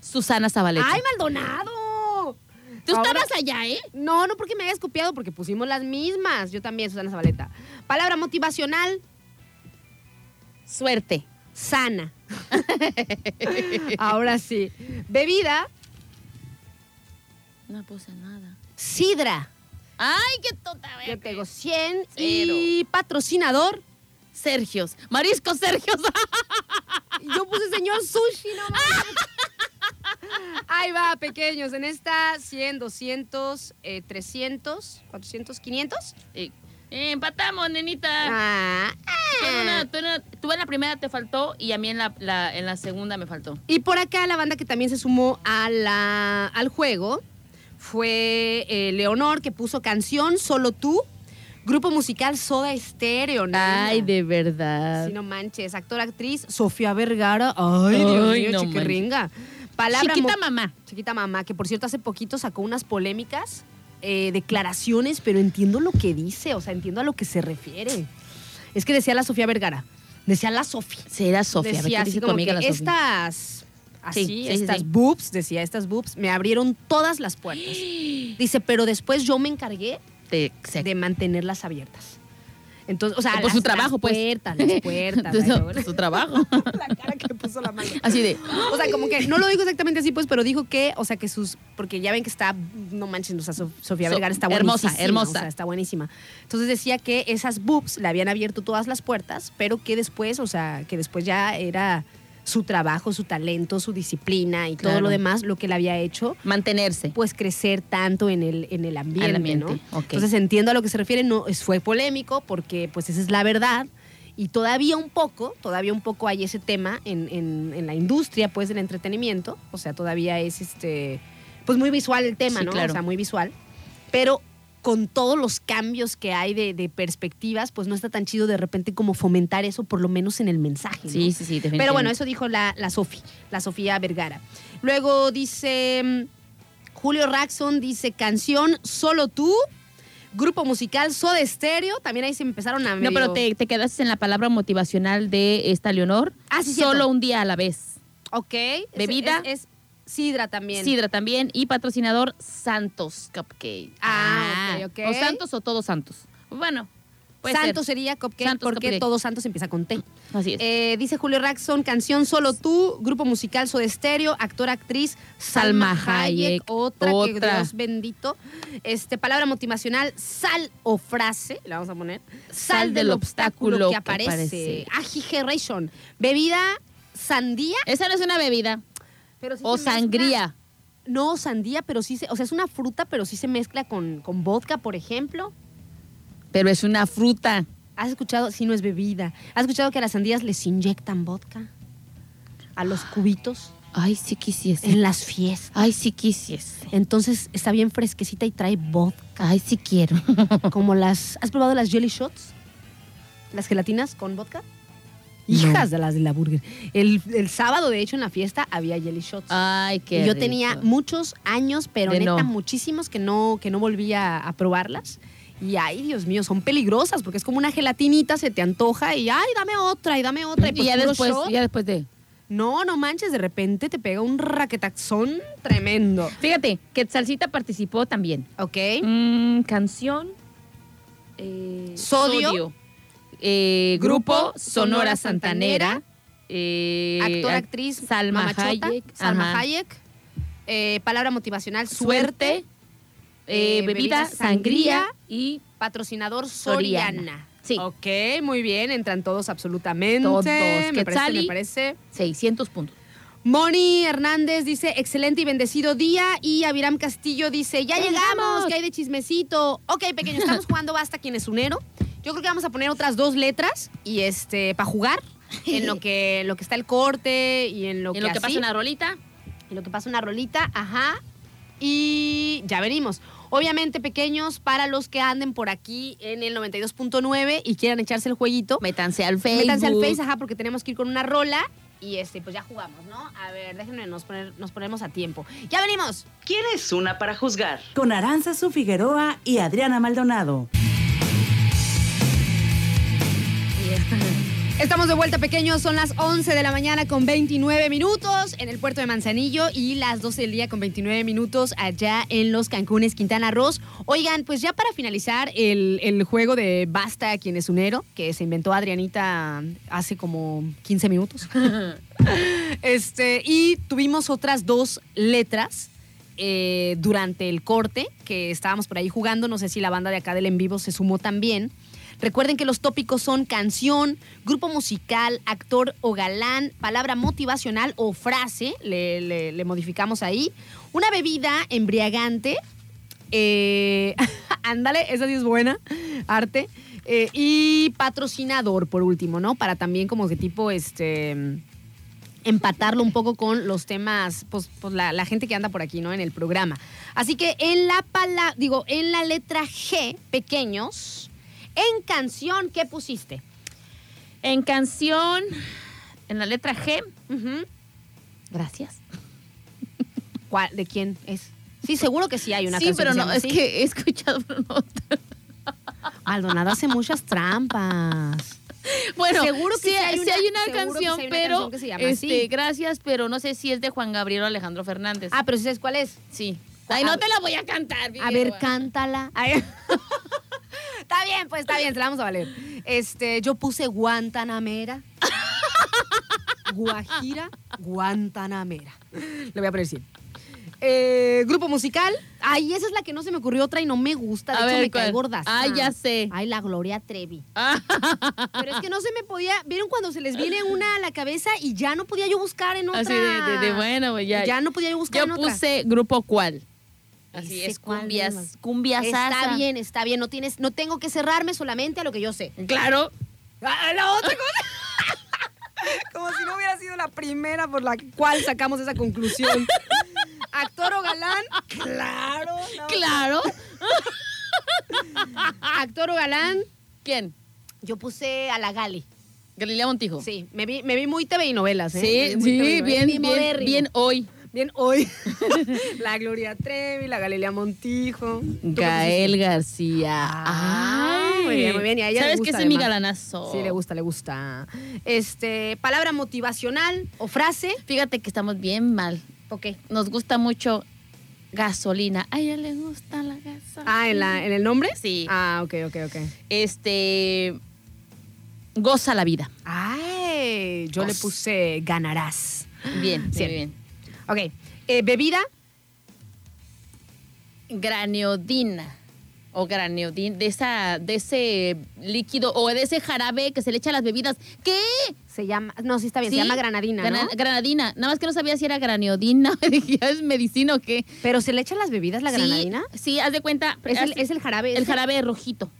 Susana Zabaleta. ¡Ay, Maldonado! Tú Ahora- estabas allá, ¿eh? No, no porque me hayas copiado, porque pusimos las mismas. Yo también, Susana Zabaleta. Palabra motivacional, Suerte. sana. Ahora sí. Bebida, No puse nada. sidra. Ay, qué tonta, Yo tengo 100. Y patrocinador, Sergios. Marisco Sergios. yo puse señor sushi, no mames. Ahí va, pequeños. En esta 100, 200, eh, 300, 400, 500. Eh, eh, empatamos, nenita. Ah, Tú en ah. una- tú en una- tú en la primera te faltó y a mí en la, la- en la segunda me faltó. Y por acá la banda que también se sumó a la, al juego fue eh, Leonor, que puso canción Solo tú, grupo musical Soda nena. Ay, de verdad. Si no manches, actor, actriz, Sofía Vergara. Ay, Dios mío, no chiquirringa. Palabra Chiquita mamá. Chiquita mamá, que por cierto hace poquito sacó unas polémicas eh, declaraciones, pero entiendo lo que dice, o sea, entiendo a lo que se refiere. Es que decía la Sofía Vergara, decía la Sofía. Será Sofía. Decía ¿qué así como que la Sofía? estas, así, Sí, sí, sí, estas sí. boobs, decía, estas boobs, me abrieron todas las puertas. Dice, pero después yo me encargué se- de mantenerlas abiertas. Entonces, o sea, Por las, su trabajo, las pues. puertas, las puertas. Su- ay, qué su trabajo. la cara que puso la mano. Así de. O sea, como que no lo dijo exactamente así, pues, pero dijo que, o sea, que sus. Porque ya ven que está. No manches, o sea, So- Sofía So- Vergara está hermosa, buenísima. hermosa. O sea, está buenísima. Entonces decía que esas boobs le habían abierto todas las puertas, pero que después, o sea, que después ya era su trabajo, su talento, su disciplina y todo lo demás lo que le había hecho Mantenerse. pues crecer tanto en el, en el ambiente, ambiente, ¿no? Entonces entiendo a lo que se refiere, no, fue polémico porque pues esa es la verdad y todavía un poco, todavía un poco hay ese tema en, en- en la industria pues del entretenimiento, o sea, todavía es este, pues muy visual el tema, Sí, ¿no? claro. O sea, muy visual, pero con todos los cambios que hay de, de perspectivas, pues no está tan chido de repente como fomentar eso, por lo menos en el mensaje. ¿no? Sí, sí, sí, definitivamente. Pero bueno, eso dijo la, la Sofi, la Sofía Vergara. Luego dice mm, Julio Raxon, dice canción Solo tú, grupo musical Soda Stereo. También ahí se empezaron a No, medio- pero te, te quedaste en la palabra motivacional de esta Leonor. Ah, sí, cierto. Solo un día a la vez. Ok. es- Bebida. Es, es Sidra también. Sidra también. Y patrocinador Santos Cupcake. Ah, ok, ok. O Santos o todos Santos. Bueno, Puede Santo ser. sería Cupcake Santos porque Cupcake. Todos Santos empieza con T. Así es. Eh, dice Julio Raxon, canción Solo tú, grupo musical Soda Stereo, actor, actriz Salma Salma Hayek, Hayek, otra, que. Dios bendito. Este, palabra motivacional, sal o frase, le vamos a poner. Sal, del, obstáculo, que aparece. aparece. Agigeration, bebida sandía, Esa no es una bebida. Pero sí O mezcla- sangría. No, sandía, pero sí se, o sea, es una fruta, pero sí se mezcla con, con vodka, por ejemplo. Pero es una fruta. ¿Has escuchado? Sí, no es bebida. ¿Has escuchado que a las sandías les inyectan vodka? A los cubitos Ay, sí quisiese. en las fiestas. Ay, sí quisiese. Entonces está bien fresquecita y trae vodka. Ay, sí quiero. Como las. ¿Has probado las jelly shots? ¿Las gelatinas con vodka? No. Hijas de las de la burger. El, el sábado, de hecho, en la fiesta había jelly shots. Ay, qué y yo rico. tenía muchos años, pero De neta no. muchísimos que no, que no volvía a probarlas. Y ay, Dios mío, son peligrosas porque es como una gelatinita, se te antoja y ay, dame otra y dame otra. Y, Y pues, ya puro después, shot. ya después de. No, no manches, de repente te pega un raquetaxón tremendo. Fíjate, Quetzalcita participó también. ¿Ok? Mm, canción. eh, Sodio. Eh, Grupo Sonora Santanera. Eh, Actor, ac- actriz, Salma mamachota, Hayek. Salma ajá. Hayek. Eh, palabra motivacional, suerte. Bebida, bebida, sangría. sangría y Patrocinador Soriana. Soriana. Sí. Ok, muy bien, entran todos absolutamente. Todos. Me parece, me parece. 600 puntos. Moni Hernández dice, excelente y bendecido día. Y Aviram Castillo dice, ya llegamos, ¡Llegamos! que hay de chismecito. Ok, pequeño, estamos jugando Basta quien es unero. Yo creo que vamos a poner otras dos letras y este para jugar en lo que lo que está el corte y en lo en que, lo que así, pasa una rolita. en lo que pasa una rolita, ajá. Y ya venimos. Obviamente, pequeños, para los que anden por aquí en el 92.9 y quieran echarse el jueguito, Métanse al Facebook. Métanse al Face, ajá, porque tenemos que ir con una rola. Y este, pues ya jugamos, ¿no? A ver, déjenme, nos, poner, nos ponemos a tiempo. ¡Ya venimos! ¿Quieres una para juzgar? Con Aranzazu Figueroa y Adriana Maldonado. Estamos de vuelta, pequeños. Son las 11 de la mañana con 29 minutos en el puerto de Manzanillo y las 12 del día con 29 minutos allá en los Cancunes, Quintana Roo. Oigan, pues ya para finalizar el, el juego de Basta quien es unero, que se inventó Adrianita hace como 15 minutos. este, y tuvimos otras dos letras eh, durante el corte que estábamos por ahí jugando. No sé si la banda de acá del en vivo se sumó también. Recuerden que los tópicos son canción, grupo musical, actor o galán, palabra motivacional o frase, le, modificamos ahí, una bebida embriagante, eh, ándale, esa sí es buena, arte, eh, y patrocinador por último, ¿no? Para también como que tipo, este empatarlo un poco con los temas, pues, pues la, la gente que anda por aquí, ¿no? En el programa. Así que en la pala, digo, en la letra G, pequeños, en canción, ¿qué pusiste? En canción, en la letra G. Gracias. ¿Cuál- ¿De quién es? Sí, seguro que sí hay una sí, canción pero se no, es así. que he escuchado, pero no. Hace muchas trampas. Bueno, Seguro que sí, sí hay sí una- hay canción, sí hay una pero canción que se llama este, así. gracias, pero no sé si es de Juan Gabriel o Alejandro Fernández. Ah, pero sí sabes cuál es. sí. Ay, no te la voy a cantar. A ver, cántala. Ay. está bien, pues está bien, se la vamos a valer. Este, yo puse Guantanamera. Guajira, Guantanamera. Le voy a poner sí. Eh, grupo musical. Ay, esa es la que no se me ocurrió otra y no me gusta. De A hecho, ver, me cae ¿cuál? gorda. Ay, ya sé. Ay, la Gloria Trevi. Ah, Pero es que no se me podía. ¿Vieron cuando se les viene una a la cabeza y ya no podía yo buscar en otra? así de, de- de bueno, pues ya. Ya no podía yo buscar Yo en otra. puse grupo cuál. Así es, cumbias, cumbias Está bien, está bien. No tienes, no tengo que cerrarme solamente a lo que yo sé. Claro. Ah, La otra cosa. Como si no hubiera sido la primera por la cual sacamos esa conclusión. Actor o galán, claro. no. Claro. Actor o galán, ¿Quién? yo puse a la Gali. Galilea Montijo. Sí, me vi, me vi muy TV y novelas, ¿eh? Sí, sí, bien, bien, bien hoy. Bien hoy. la Gloria Trevi, la Galilea Montijo. ¿Tú qué Gael García. Ah, muy bien, muy bien. Y a ella le ¿Sabes gusta, que es mi galanazo? Sí, le gusta, le gusta. Este, palabra motivacional o frase. Fíjate que estamos bien mal. Ok. Nos gusta mucho Gasolina. A ella le gusta la gasolina. Ah, ¿en, la, ¿en el nombre? Sí. Ah, ok, ok, ok. Este. Goza la vida. Ay, yo le puse ganarás. Bien, Sí. muy bien. Ok. Eh, bebida, Graneodina. O graneodina. De, esa, de ese líquido o de ese jarabe que se le echa a las bebidas. ¿Qué? se llama. No, sí está bien, ¿Sí? se llama granadina. Grana- ¿no? Granadina. Nada más que no sabía si era ¿ya es medicina o qué? Pero se le echan las bebidas la Sí, granadina. Sí, haz de cuenta. Es el, haz- es el jarabe. el ese? jarabe rojito.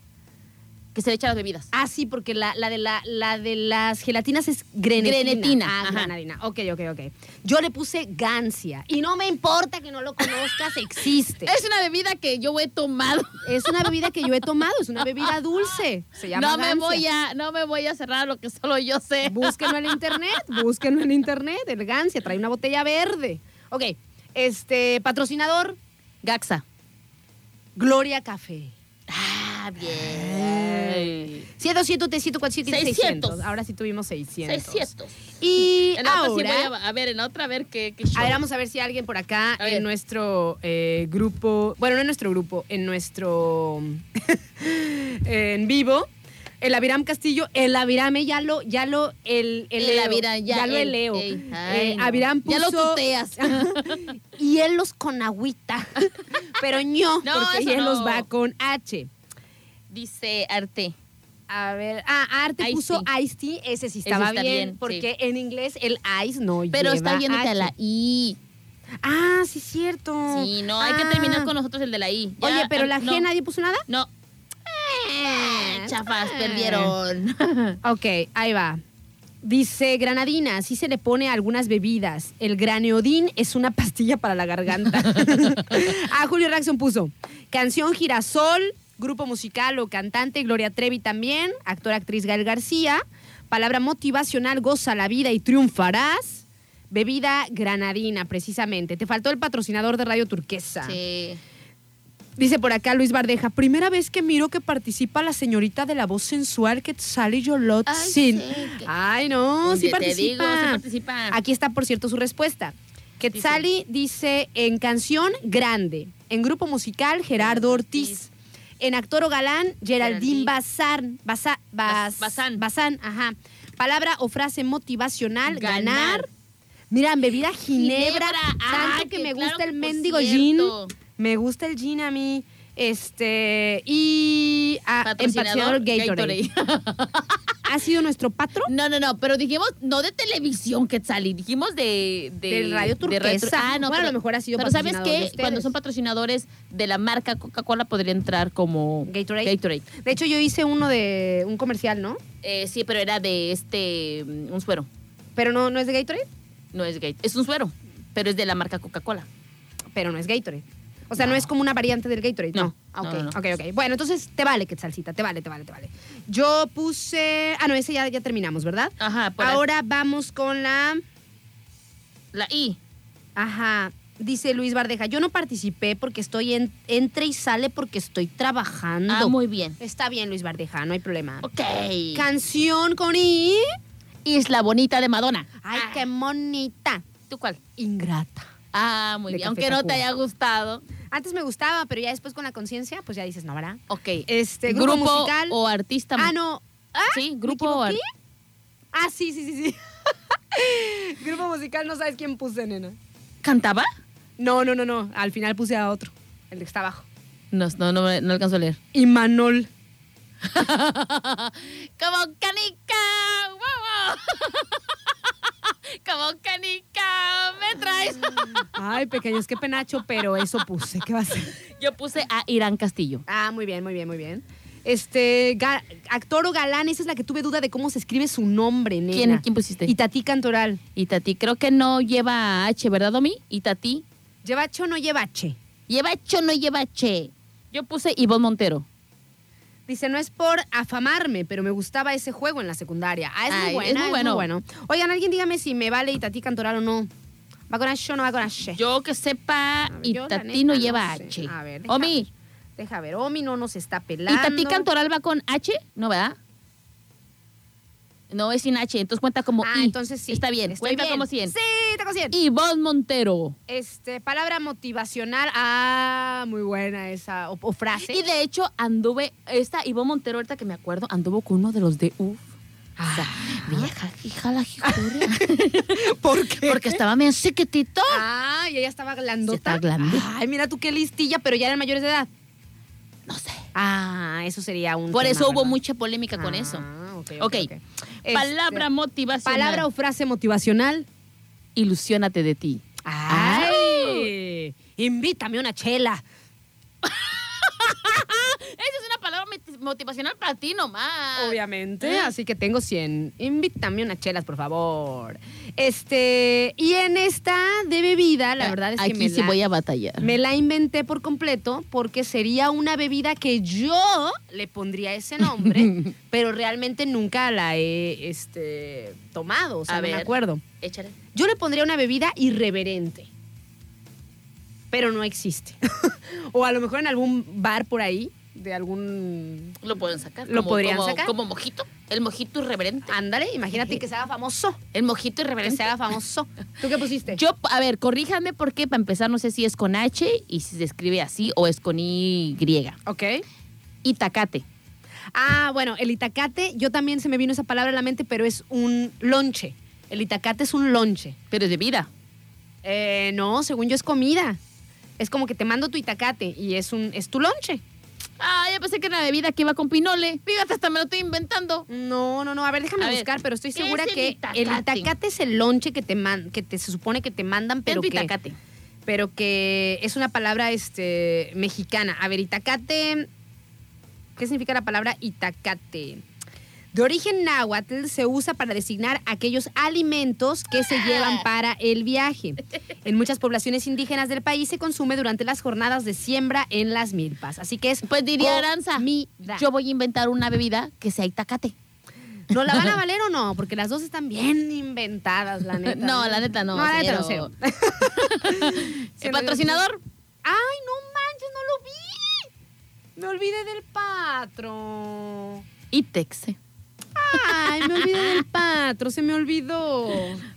Que se le echa a las bebidas. Ah, sí, porque la, la de, la, la de las gelatinas es grenetina. Grenetina, Ah, ajá. granadina. Ok, ok, ok. Yo le puse gancia. Y no me importa que no lo conozcas, existe. Es una bebida que yo he tomado. Es una bebida que yo he tomado, es una bebida dulce. Se llama No me voy a, no me voy a cerrar lo que solo yo sé. Búsquenlo en internet, búsquenlo en internet. El gancia trae una botella verde. Ok, este, patrocinador, Gaxa. Gloria Café. Ah, bien. 100, 100, 600, 600. Ahora sí tuvimos 600. 600. Y En la otra sí ahora... voy a, a ver, en la otra a ver qué, qué A show. ver, vamos a ver si alguien por acá A en nuestro eh, grupo, bueno, no en nuestro grupo, en nuestro en vivo, el Aviram Castillo, el Avirame ya lo, ya lo, el, el, El Aviram, ya, lo el- eleo. ey, ay, Eh. Aviram Ya lo puso- tuteas. hielos con agüita, pero no, No, porque hielos no. va con H. Dice Arte. A ver, ah, Arte Ice puso tea. Ice Tea, ese sí estaba bien, bien, porque en inglés el ice no Pero lleva está yéndote a la I. Ah, sí, cierto. Sí, no, hay que Ah. terminar con nosotros el de la I. Ya, Oye, pero ah, la G no, nadie puso nada. No. Eh, Chafas, eh. perdieron. Ok, ahí va. Dice granadina, sí se le pone a algunas bebidas. El graneodín es una pastilla para la garganta. ah, Julio Raxon puso canción Girasol, grupo musical o cantante Gloria Trevi también, actor actriz Gael García, palabra motivacional goza la vida y triunfarás. Bebida granadina, precisamente. Te faltó el patrocinador de Radio Turquesa. Sí. Dice por acá Luis Bardeja, primera vez que miro que participa la señorita de la voz sensual que sale Yolotzin. Ay, sí, que- Ay, no, sí participa. digo, sí participa. Aquí está, por cierto, su respuesta. Quetzali dice en canción grande, en grupo musical Gerardo Ortiz, en actor o galán Geraldine. Bazán, Bazán. Bazán, ajá. Palabra o frase motivacional, ganar. Ganar. Mira, en bebida ginebra, Ginebra. Ay, que que me claro gusta el mendigo gin. Me gusta el gin a mí. Este, y ah, en patrocinador Gatorade. ¿Ha sido nuestro patro? No, no, no, pero dijimos no de televisión, Quetzali, dijimos de... de Radio de Radio Turquesa. Tur- Ah, no, Bueno, a lo mejor ha sido Pero ¿sabes de qué? Cuando son patrocinadores de la marca Coca-Cola podría entrar como... Gatorade. Gatorade. De hecho, yo hice uno de un comercial, ¿no? Eh, sí, pero era de este... mm, Un suero. Pero no, no es de Gatorade, No es Gatorade. Es un suero, pero es de la marca Coca-Cola. pero no es Gatorade. O sea, no, es como una variante del Gatorade, no. No, Ah, ok, no, ok, ok. Bueno, entonces te vale, Quetzalcita, te vale, te vale, te vale. Yo puse. Ah, no, ese ya, ya terminamos, ¿verdad? Ajá, por ahí. Ahora vamos con la. La I. Ajá. Dice Luis Bardeja, yo no participé porque estoy en, entre y sale porque estoy trabajando. Ah, muy bien. Está bien, Luis Bardeja, no hay problema. Ok. Canción con I. Isla Bonita de Madonna. Ay, Ah, qué bonita. ¿Tú cuál? Ingrata. Ah, muy De bien. Café Aunque no te haya gustado. Antes me gustaba, pero ya después con la conciencia, pues ya dices, no, ¿verdad? Ok. Este, grupo, musical. o artista. Ah, no. Ah, Sí, ¿me grupo o ar- equivoqué? Ah, sí, sí, sí, sí. grupo musical, no sabes quién puse, nena. ¿Cantaba? No, no, no, no. Al final puse a otro, el que está abajo. No, no, no, me- no alcanzo a leer. Y Manol. Como canica, wow, Como canica, me traes. Ay, pequeños, qué penacho, pero eso puse. ¿Qué va a ser? Yo puse a Irán Castillo. Ah, muy bien, muy bien, muy bien. Este, actor o galán, esa es la que tuve duda de cómo se escribe su nombre, nena. ¿Quién, quién pusiste? Itatí Cantoral. Itatí. Creo que no lleva H, ¿verdad, Domi? Itatí. ¿Lleva H o no lleva H? ¿Lleva H o no lleva H? Yo puse Ivonne Montero. Dice, no es por afamarme, pero me gustaba ese juego en la secundaria. Ah, es muy Ay, buena, es muy bueno. Oigan, alguien dígame si me vale Itatí Cantoral o no. ¿Va con H o no va con H? Yo que sepa, ver, Itatí no lleva. H. A ver, deja Omi. Deja ver, Omi no nos está pelando. ¿Itatí Cantoral va con H? ¿No, verdad? No, es sin H, entonces cuenta como Ah, I. entonces sí. Está bien, Estoy cuenta bien. como 100. Sí, saco 100. Ivonne Montero. Este, palabra motivacional. Ah, muy buena esa. O, o frase. Y de hecho anduve, esta Ivonne Montero, ahorita que me acuerdo, anduvo con uno de los de UF. O sea, vieja, hija la jijuria. ¿Por qué? Porque estaba bien chiquitito. Ah, y ella estaba glandota. Sí, grande. Ay, mira tú qué listilla, pero ya eran mayores de edad. No sé. Ah, eso sería un. Por tema, eso hubo mucha polémica con Ah, eso. ok, Ok. ok, ok. Palabra Este, motivacional. Palabra o frase motivacional. Ilusiónate de ti. ¡Ay! Invítame una chela. Esa es una palabra moti- motivacional para ti nomás. Obviamente. ¿Eh? Así que tengo 100. Invítame unas chelas, por favor. Este. Y en esta de bebida, la verdad es que Aquí me sí la, voy a batallar. me la inventé por completo porque sería una bebida que yo le pondría ese nombre, pero realmente nunca la he este, tomado. O sea, A no me acuerdo. Échale. Yo le pondría una bebida irreverente. Pero no existe. o a lo mejor en algún bar por ahí, de algún. Lo pueden sacar. ¿Lo como- podrían como- sacar? Como mojito. El mojito irreverente. Ándale, imagínate que se haga famoso. El mojito Que irreverente. se haga famoso. ¿Tú qué pusiste? Yo, a ver, corríjame porque para empezar no sé si es con H y si se escribe así o es con Y. Ok. Itacate. Ah, bueno, el itacate, yo también se me vino esa palabra a la mente, pero es un lonche. El itacate es un lonche. Pero es de vida. Eh, no, según yo es comida. Es como que te mando tu itacate y es un es tu lonche. Ah, ya pensé que era bebida que iba con pinole. Fíjate, hasta me lo estoy inventando. No, no, no. A ver, déjame A ver, buscar, pero estoy ¿qué segura es el que itacate? el itacate es el lonche que te man, que te se supone que te mandan, Pero que, itacate. pero que es una palabra este mexicana. A ver, itacate. ¿Qué significa la palabra itacate? De origen náhuatl se usa para designar aquellos alimentos que se llevan para el viaje. En muchas poblaciones indígenas del país se consume durante las jornadas de siembra en las milpas. Así que es Pues diría Aranza, yo voy a inventar una bebida que sea itacate. ¿No la van a valer o no? Porque las dos están bien inventadas, la neta. No, la neta no, No, la neta no sé. cero. ¿El patrocinador? Ay, no manches, no lo vi. Me olvidé del patro. Itex. Ay, me olvidé del patro, se me olvidó.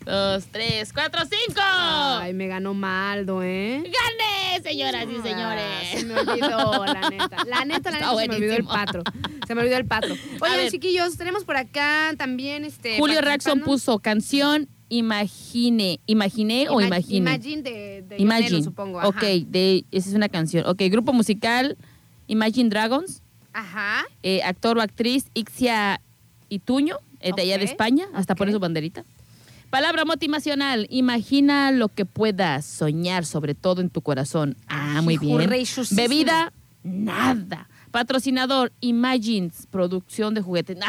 Dos, tres, cuatro, cinco. Ay, me ganó Maldo, ¿eh? ¡Gane, señoras y Ah, se señores! me olvidó, la neta. La neta, la Está neta, se me olvidó el patro. Se me olvidó el patro. Oigan, chiquillos, tenemos por acá también este. Julio Raxon puso canción Imagine. ¿Imaginé o Ima- imagine? Imagine de, de Imagine. Supongo. Ajá. Ok, de, esa es una canción. Ok, grupo musical Imagine Dragons. Ajá. eh, actor o actriz Ixia Ituño, eh, de allá de España. Hasta pone ok. su banderita. Palabra motivacional. Imagina lo que puedas soñar, sobre todo en tu corazón. Ah, muy bien. Bebida, nada. Patrocinador, Imagines, producción de juguetes.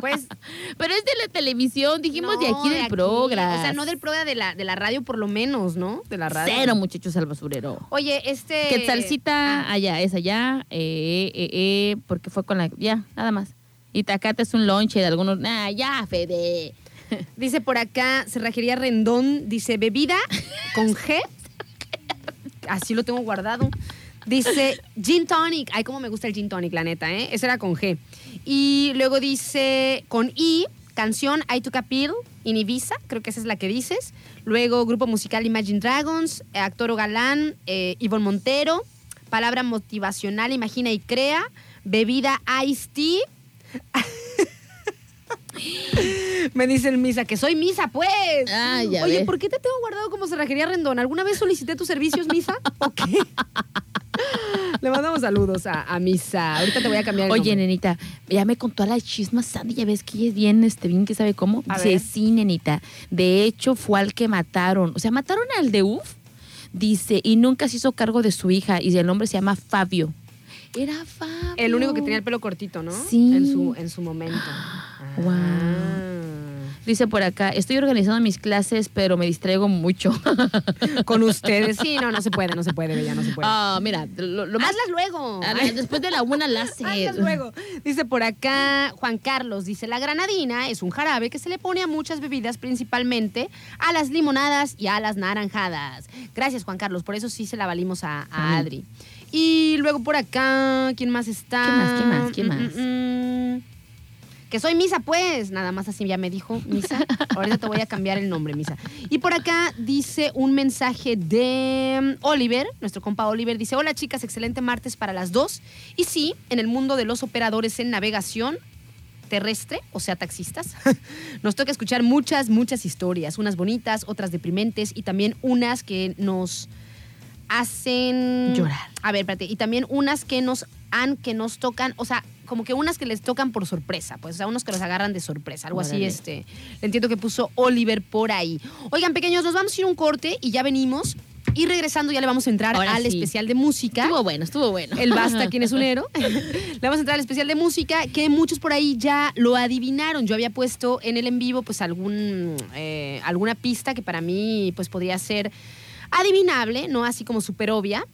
Pues Pero es de la televisión, dijimos de aquí del programa. O sea, no del programa de la, de la radio, por lo menos, ¿no? De la radio. Cero, muchachos, al basurero. Oye, este. Quetzalcita, Ah, allá, es allá, eh, eh, eh, porque fue con la, ya, nada más. Itacate es un lonche de algunos, ah, ya, Fede. dice por acá, Cerrajería Rendón, dice bebida con G. Así lo tengo guardado. Dice Gin Tonic. Ay, cómo me gusta el Gin Tonic, la neta, ¿eh? Ese era con G. Y luego dice con I, canción I Took a Pill in Ibiza, creo que esa es la que dices. Luego grupo musical Imagine Dragons, eh, actor o galán, eh, Montero. Palabra motivacional, imagina y crea. Bebida Ice Tea. Me dice el Misa, que soy Misa, pues. Ah, ya Oye. ¿por qué te tengo guardado como cerrajería Rendón? ¿Alguna vez solicité tus servicios, Misa? ¿O qué? Le mandamos saludos a, a Misa. Ahorita te voy a cambiar el Oye, nombre. nenita, ya me contó a la chisma Sandy, ya ves que ella es bien, este, bien que sabe cómo. A Dice, ver. sí, nenita. De hecho, fue al que mataron. O sea, mataron al de UF, dice, y nunca se hizo cargo de su hija, y el nombre se llama Fabio. Era Fabio. El único que tenía el pelo cortito, ¿no? Sí. En su, en su momento. Guau. Ah. Dice por acá, estoy organizando mis clases, pero me distraigo mucho. Con ustedes. Sí, no, no se puede, no se puede, Bella, no se puede. Ah, mira, lo, lo más... Hazlas luego. A ver, después de la una la haces. Hazlas luego. Dice por acá Juan Carlos, dice, la granadina es un jarabe que se le pone a muchas bebidas, principalmente a las limonadas y a las naranjadas. Gracias, Juan Carlos, por eso sí se la valimos a. Adri. Y luego por acá, ¿quién más está? ¿Quién más, quién más, quién Mm, más? mm, mm. Que soy Misa, pues. Nada más así ya me dijo Misa. Ahorita te voy a cambiar el nombre, Misa. Y por acá dice un mensaje de mm, Oliver, nuestro compa Oliver. Dice: Hola chicas, excelente martes para las dos. Y sí, en el mundo de los operadores en navegación terrestre, o sea, taxistas, nos toca escuchar muchas, muchas historias. Unas bonitas, otras deprimentes y también unas que nos hacen Llorar. A ver, espérate. Y también unas que nos han, que nos tocan, o sea, como que unas que les tocan por sorpresa, pues, o sea, unos que los agarran de sorpresa, algo así, este. Le entiendo que puso Oliver por ahí. Oigan, pequeños, nos vamos a ir un corte y ya venimos. Y regresando ya le vamos a entrar Ahora al sí. especial de música. Estuvo bueno, estuvo bueno. El Basta, quien es unero. Le vamos a entrar al especial de música, que muchos por ahí ya lo adivinaron. Yo había puesto en el en vivo, pues, algún, eh, alguna pista que para mí, pues, podría ser adivinable, no así como súper obvia,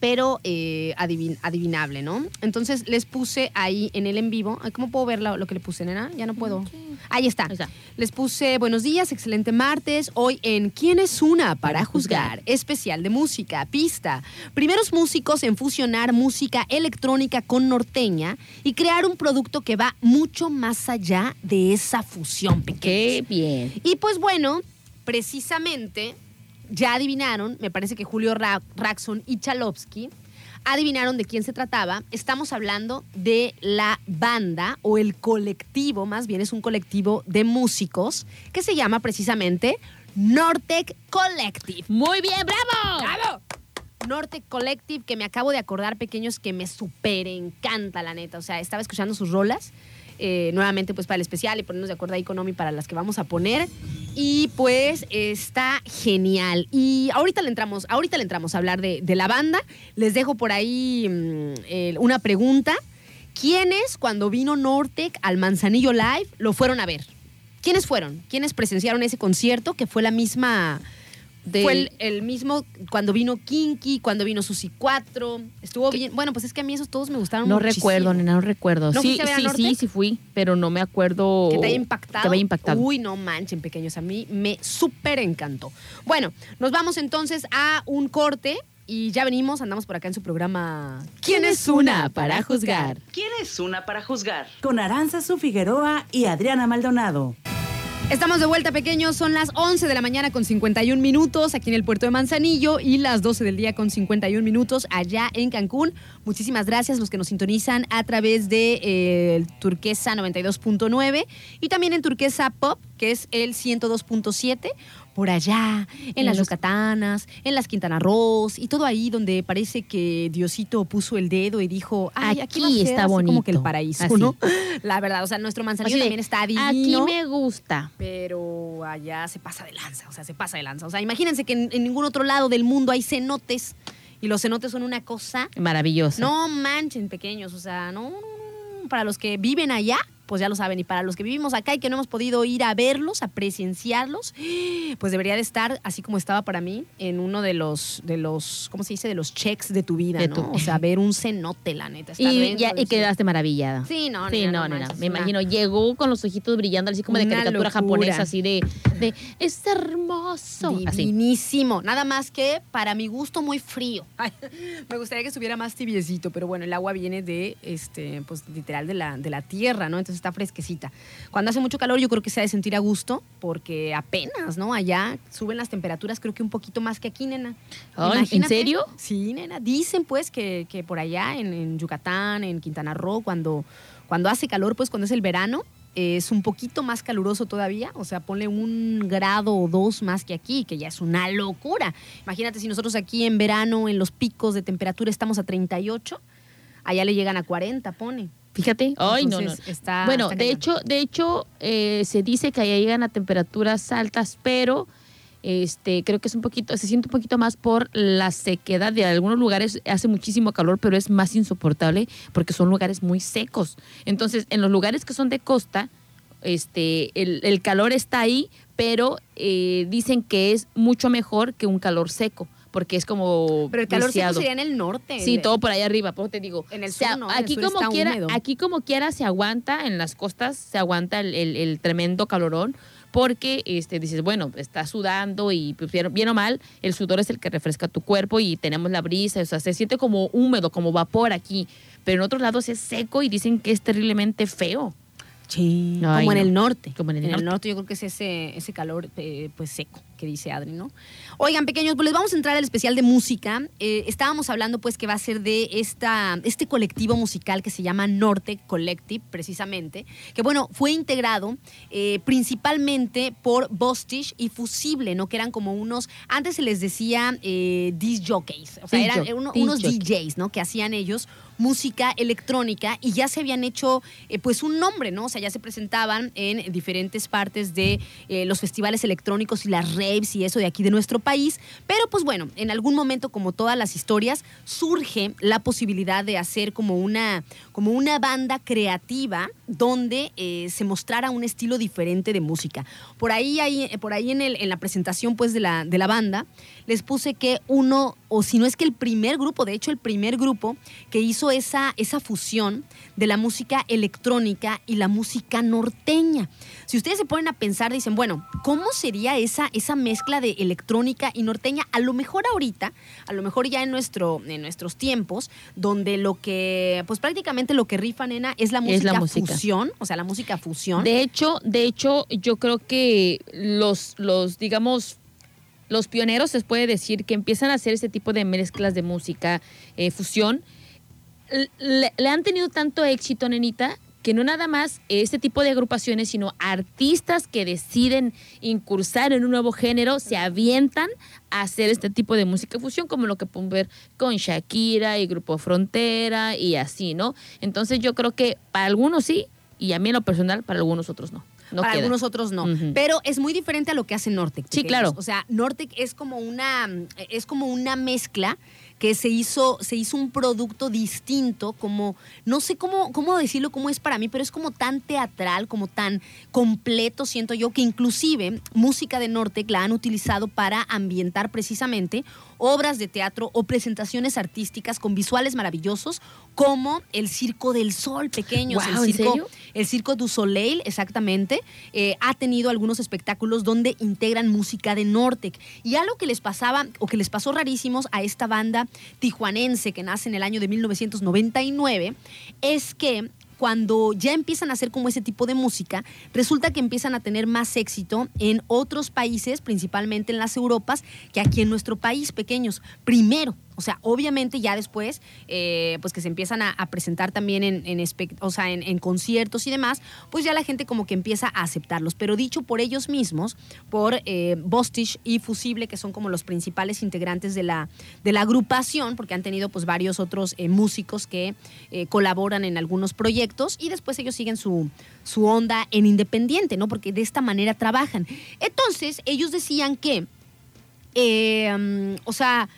pero eh, adivin- adivinable, ¿no? Entonces les puse ahí en el en vivo. Ay, ¿Cómo puedo ver lo, lo que le puse, nena? Ya no puedo. Ahí está. Ahí está. Les puse buenos días, excelente martes. Hoy en ¿Quién es una para juzgar? Especial de música, pista. Primeros músicos en fusionar música electrónica con norteña y crear un producto que va mucho más allá de esa fusión pequeña. Qué bien. Y pues bueno, precisamente, ya adivinaron, me parece que Julio Ra- Raxon y Chalovsky adivinaron de quién se trataba. Estamos hablando de la banda o el colectivo, más bien es un colectivo de músicos que se llama precisamente Nortec Collective. Muy bien, bravo. ¡Bravo! Nortec Collective, que me acabo de acordar, pequeños, que me súper encanta, la neta. O sea, estaba escuchando sus rolas, eh, nuevamente, pues para el especial y ponernos de acuerdo ahí con Omi para las que vamos a poner. Y pues está genial. Y ahorita le entramos, ahorita le entramos a hablar de, de la banda. Les dejo por ahí mm, una pregunta. ¿Quiénes, cuando vino Nortec al Manzanillo Live, lo fueron a ver? ¿Quiénes fueron? ¿Quiénes presenciaron ese concierto que fue la misma... De- Fue el, el mismo cuando vino Kinky, cuando vino Susi 4. Estuvo bien. Bueno, pues es que a mí esos todos me gustaron No muchísimo. recuerdo, nena, no recuerdo. ¿No sí, fuiste a ver a sí, sí, Nortec? sí fui, pero no me acuerdo. Que te haya impactado. Que me haya impactado. Uy, no manchen, pequeños. A mí me súper encantó. Bueno, nos vamos entonces a un corte y ya venimos. Andamos por acá en su programa. ¿Quién es una para juzgar? ¿Quién es una para juzgar? Con Aranzazu Figueroa y Adriana Maldonado. Estamos de vuelta, pequeños. Son las 11 de la mañana con 51 minutos aquí en el puerto de Manzanillo y las 12 del día con 51 minutos allá en Cancún. Muchísimas gracias los que nos sintonizan a través de eh, Turquesa 92.9 y también en Turquesa Pop, que es el 102.7. Por allá, en En las los- Yucatanas, en las Quintana Roo y todo ahí donde parece que Diosito puso el dedo y dijo, ay, aquí, va a Aquí ser está así como que el bonito". paraíso, Así. ¿no? La verdad, o sea, nuestro Manzanillo de, también está Aquí divino me gusta. pero allá se pasa de lanza, o sea, se pasa de lanza. O sea, imagínense que en, en ningún otro lado del mundo hay cenotes y los cenotes son una cosa. Maravilloso. No manchen, pequeños, o sea, no, no, no, no. Para los que viven allá, pues ya lo saben. Y para los que vivimos acá y que no hemos podido ir a verlos, a presenciarlos, pues debería de estar, así como estaba para mí, en uno de los, de los, ¿cómo se dice? De los checks de tu vida, De ¿no? tu- O sea, ver un cenote, la neta. Y, ya, quedaste maravillada. Sí, no, Sí, nena, no, manches, Me una- imagino, llegó con los ojitos brillando, así como de Una caricatura locura. japonesa, así de, de es hermoso. Así. Divinísimo. Nada más que para mi gusto muy frío. Ay, me gustaría que estuviera más tibiecito, pero bueno, el agua viene de, este, pues literal de la, de la tierra, ¿no? Entonces está fresquecita. Cuando hace mucho calor yo creo que se ha de sentir a gusto porque apenas, ¿no? Allá suben las temperaturas creo que un poquito más que aquí, nena. ¿en serio? Sí, nena. Dicen pues que, que por allá en, en Yucatán, en Quintana Roo, cuando, cuando hace calor, pues cuando es el verano, es un poquito más caluroso todavía, o sea, ponle un grado o dos más que aquí, que ya es una locura. Imagínate si nosotros aquí en verano, en los picos de temperatura, estamos a 38, allá le llegan a 40, pone. Fíjate. Ay, no, no. Está- bueno, está de hecho, de hecho, eh, se dice que allá llegan a temperaturas altas, pero este, creo que es un poquito, se siente un poquito más por la sequedad. De algunos lugares hace muchísimo calor, pero es más insoportable porque son lugares muy secos. Entonces, en los lugares que son de costa, este, el, el calor está ahí, pero eh, dicen que es mucho mejor que un calor seco, porque es como Pero el calor viciado. sería en el norte. Sí, de- todo por allá arriba, por eso te digo. En el Se sur a- no, en el aquí sur como quiera, húmedo. aquí como quiera se aguanta en las costas, se aguanta el, el- el tremendo calorón, porque este dices, bueno, estás sudando y pues, bien, o mal, el sudor es el que refresca tu cuerpo y tenemos la brisa, o sea, se siente como húmedo, como vapor aquí, pero en otros lados es seco y dicen que es terriblemente feo. Sí, Ay, como en no. el norte. Como en el el norte. norte yo creo que es ese, ese calor eh, pues seco que dice Adri, ¿no? Oigan, pequeños, pues les vamos a entrar al especial de música. Eh, estábamos hablando pues que va a ser de esta, este colectivo musical que se llama Norte Collective, precisamente, que bueno, fue integrado eh, principalmente por Bostich y Fusible, ¿no? Que eran como unos, antes se les decía eh, disc jockeys, o sea, eran disc unos. DJs, ¿no? Que hacían ellos música electrónica y ya se habían hecho eh, pues un nombre, ¿no? O sea, ya se presentaban en diferentes partes de eh, los festivales electrónicos y las raves y eso de aquí de nuestro país, pero pues bueno, en algún momento como todas las historias surge la posibilidad de hacer como una como una banda creativa donde eh, se mostrara un estilo diferente de música. Por ahí, ahí por ahí en, el, en la presentación pues de la, de la banda les puse que uno, o si no es que el primer grupo, de hecho el primer grupo que hizo esa, esa fusión de la música electrónica y la música norteña. Si ustedes se ponen a pensar, dicen, bueno, ¿cómo sería esa, esa mezcla de electrónica y norteña? A lo mejor ahorita, a lo mejor ya en, nuestro, en nuestros tiempos, donde lo que, pues prácticamente lo que rifa, nena, es la música, Es la música. fusión, o sea, la música fusión. De hecho, de hecho, yo creo que los, los, digamos, los pioneros se puede decir que empiezan a hacer este tipo de mezclas de música, eh, fusión, le, han tenido tanto éxito, nenita, que no nada más este tipo de agrupaciones, sino artistas que deciden incursar en un nuevo género, se avientan a hacer este tipo de música fusión, como lo que pueden ver con Shakira y Grupo Frontera y así, ¿no? Entonces yo creo que para algunos sí, y a mí en lo personal, para algunos otros no. No para queda. algunos otros no. Pero es muy diferente a lo que hace Nortec. Sí, claro. O sea, Nortec es como una, es como una mezcla que se hizo, se hizo un producto distinto, como, no sé cómo, cómo decirlo, cómo es para mí, pero es como tan teatral, como tan completo, siento yo, que inclusive música de Nortec la han utilizado para ambientar precisamente obras de teatro o presentaciones artísticas con visuales maravillosos, como el Circo del Sol, pequeños. Guau, el ¿en circo, serio? El Circo du Soleil, exactamente, eh, ha tenido algunos espectáculos donde integran música de Nortec. Y algo que les pasaba, o que les pasó rarísimos a esta banda tijuanense que nace en el año de 1999, es que cuando ya empiezan a hacer como ese tipo de música, resulta que empiezan a tener más éxito en otros países, principalmente en las Europas, que aquí en nuestro país, pequeños. Primero, o sea, obviamente ya después, eh, pues que se empiezan a, presentar también en, en o sea, en, conciertos y demás, pues ya la gente como que empieza a aceptarlos. Pero dicho por ellos mismos, por eh, Bostich y Fusible, que son como los principales integrantes de la, de la agrupación, porque han tenido pues varios otros eh, músicos que colaboran en algunos proyectos y después ellos siguen su, su onda en independiente, ¿no? Porque de esta manera trabajan. Entonces, ellos decían que, mm, o sea,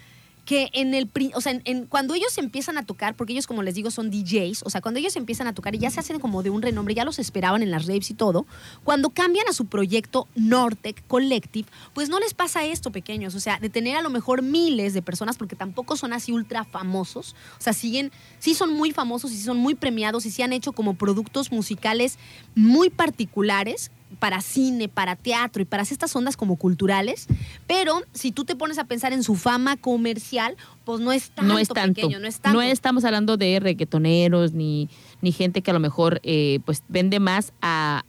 que en el, o sea, en- cuando ellos empiezan a tocar, porque ellos como les digo son DJs, o sea, cuando ellos empiezan a tocar y ya se hacen como de un renombre, ya los esperaban en las raves y todo, cuando cambian a su proyecto Nortec Collective, pues no les pasa esto, pequeños, o sea, de tener a lo mejor miles de personas, porque tampoco son así ultra famosos, o sea, siguen, sí son muy famosos y sí son muy premiados y sí han hecho como productos musicales muy particulares para cine, para teatro y para estas ondas como culturales, pero si tú te pones a pensar en su fama comercial, pues no es tanto, no es tanto. pequeño, no es tanto. estamos hablando de reggaetoneros ni, ni gente que a lo mejor eh, pues vende más a,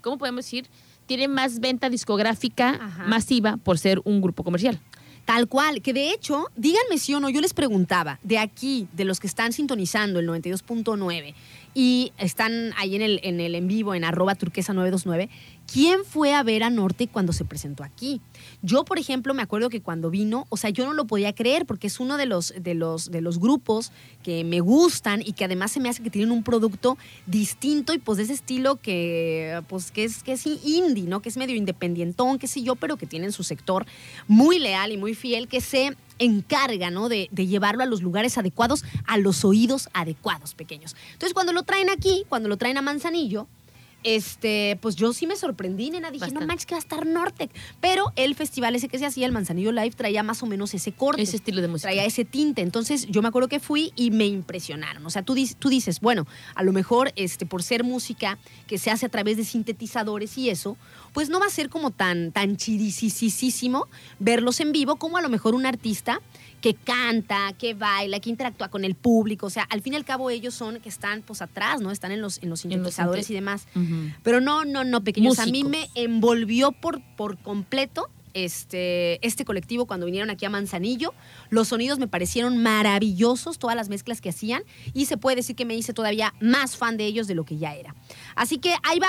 ¿cómo podemos decir? Tiene más venta discográfica Ajá. masiva por ser un grupo comercial. Tal cual, que de hecho, díganme si o no, yo les preguntaba, de aquí, de los que están sintonizando el 92.9 y están ahí en el en, el en vivo, en arroba turquesa 929, ¿quién fue a ver a Norte cuando se presentó aquí? Yo, por ejemplo, me acuerdo que cuando vino, o sea, yo no lo podía creer porque es uno de los, de los, de los grupos que me gustan y que además se me hace que tienen un producto distinto y pues de ese estilo que, pues, que es, que es indie, ¿no? Que es medio independientón, qué sé yo, pero que tienen su sector muy leal y muy fiel, que se encarga, ¿no? De, de llevarlo a los lugares adecuados, a los oídos adecuados, pequeños. Entonces, cuando lo traen aquí, cuando lo traen a Manzanillo, este, pues yo sí me sorprendí, nena. Dije, no manches, que va a estar Nortec. Pero el festival ese que se hacía, el Manzanillo Live, traía más o menos ese corte. Ese estilo de música. Traía ese tinte. Entonces, yo me acuerdo que fui y me impresionaron. O sea, tú, dices- tú dices, bueno, a lo mejor este, por ser música que se hace a través de sintetizadores y eso, pues no va a ser como tan, tan chidisísimo verlos en vivo como a lo mejor un artista que canta, que baila, que interactúa con el público. O sea, al fin y al cabo ellos son que están pues atrás, ¿no? Están en los, en los sintetizadores inte- y demás. Pero no, no, no, pequeños. A mí me envolvió por, por completo este, este colectivo cuando vinieron aquí a Manzanillo. Los sonidos me parecieron maravillosos, todas las mezclas que hacían, y se puede decir que me hice todavía más fan de ellos de lo que ya era. Así que ahí va.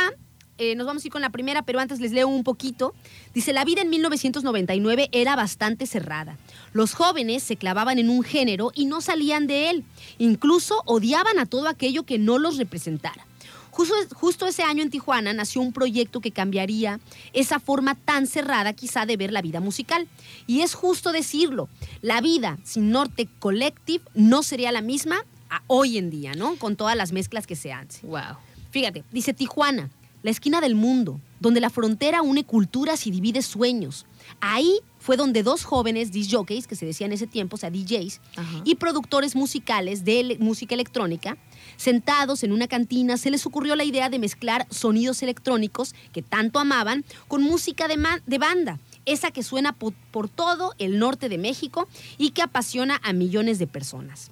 eh, nos vamos a ir con la primera, pero antes les leo un poquito. Dice, la vida en 1999 era bastante cerrada. Los jóvenes se clavaban en un género y no salían de él. Incluso odiaban a todo aquello que no los representara. Justo, justo ese año en Tijuana nació un proyecto que cambiaría esa forma tan cerrada quizá de ver la vida musical. Y es justo decirlo, la vida sin Norte Collective no sería la misma a hoy en día, ¿no? Con todas las mezclas que se hacen. Wow. Fíjate, dice Tijuana, la esquina del mundo, donde la frontera une culturas y divide sueños. Ahí fue donde dos jóvenes disc jockeys, que se decía en ese tiempo, o sea, DJs, Ajá. y productores musicales de música electrónica, sentados en una cantina, se les ocurrió la idea de mezclar sonidos electrónicos que tanto amaban con música de, banda, esa que suena po- por todo el norte de México y que apasiona a millones de personas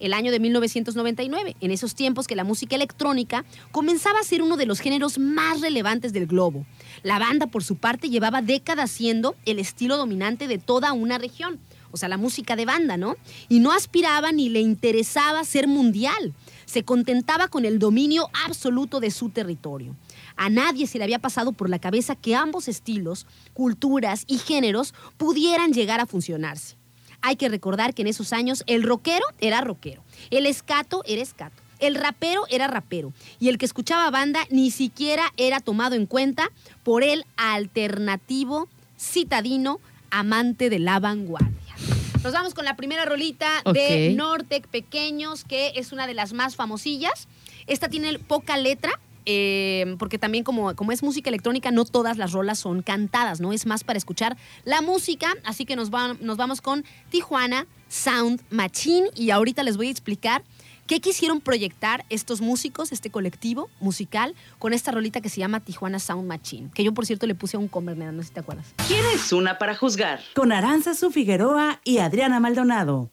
el año de 1999, en esos tiempos que la música electrónica comenzaba a ser uno de los géneros más relevantes del globo. La banda, por su parte, llevaba décadas siendo el estilo dominante de toda una región, o sea, la música de banda, ¿no? Y no aspiraba ni le interesaba ser mundial, se contentaba con el dominio absoluto de su territorio. A nadie se le había pasado por la cabeza que ambos estilos, culturas y géneros pudieran llegar a funcionarse. Hay que recordar que en esos años el rockero era rockero, el escato era escato, el rapero era rapero y el que escuchaba banda ni siquiera era tomado en cuenta por el alternativo citadino amante de la vanguardia. Nos vamos con la primera rolita de. Nortec Pequeños, que es una de las más famosillas. Esta tiene poca letra, eh, porque también como, como es música electrónica, no todas las rolas son cantadas, ¿no? Es más para escuchar la música, así que nos, va- nos vamos con Tijuana Sound Machine y ahorita les voy a explicar qué quisieron proyectar estos músicos, este colectivo musical, con esta rolita que se llama Tijuana Sound Machine, que yo por cierto le puse a un nena, no sé si te acuerdas. ¿Quién es una para juzgar? Con Aranzazu Figueroa y Adriana Maldonado.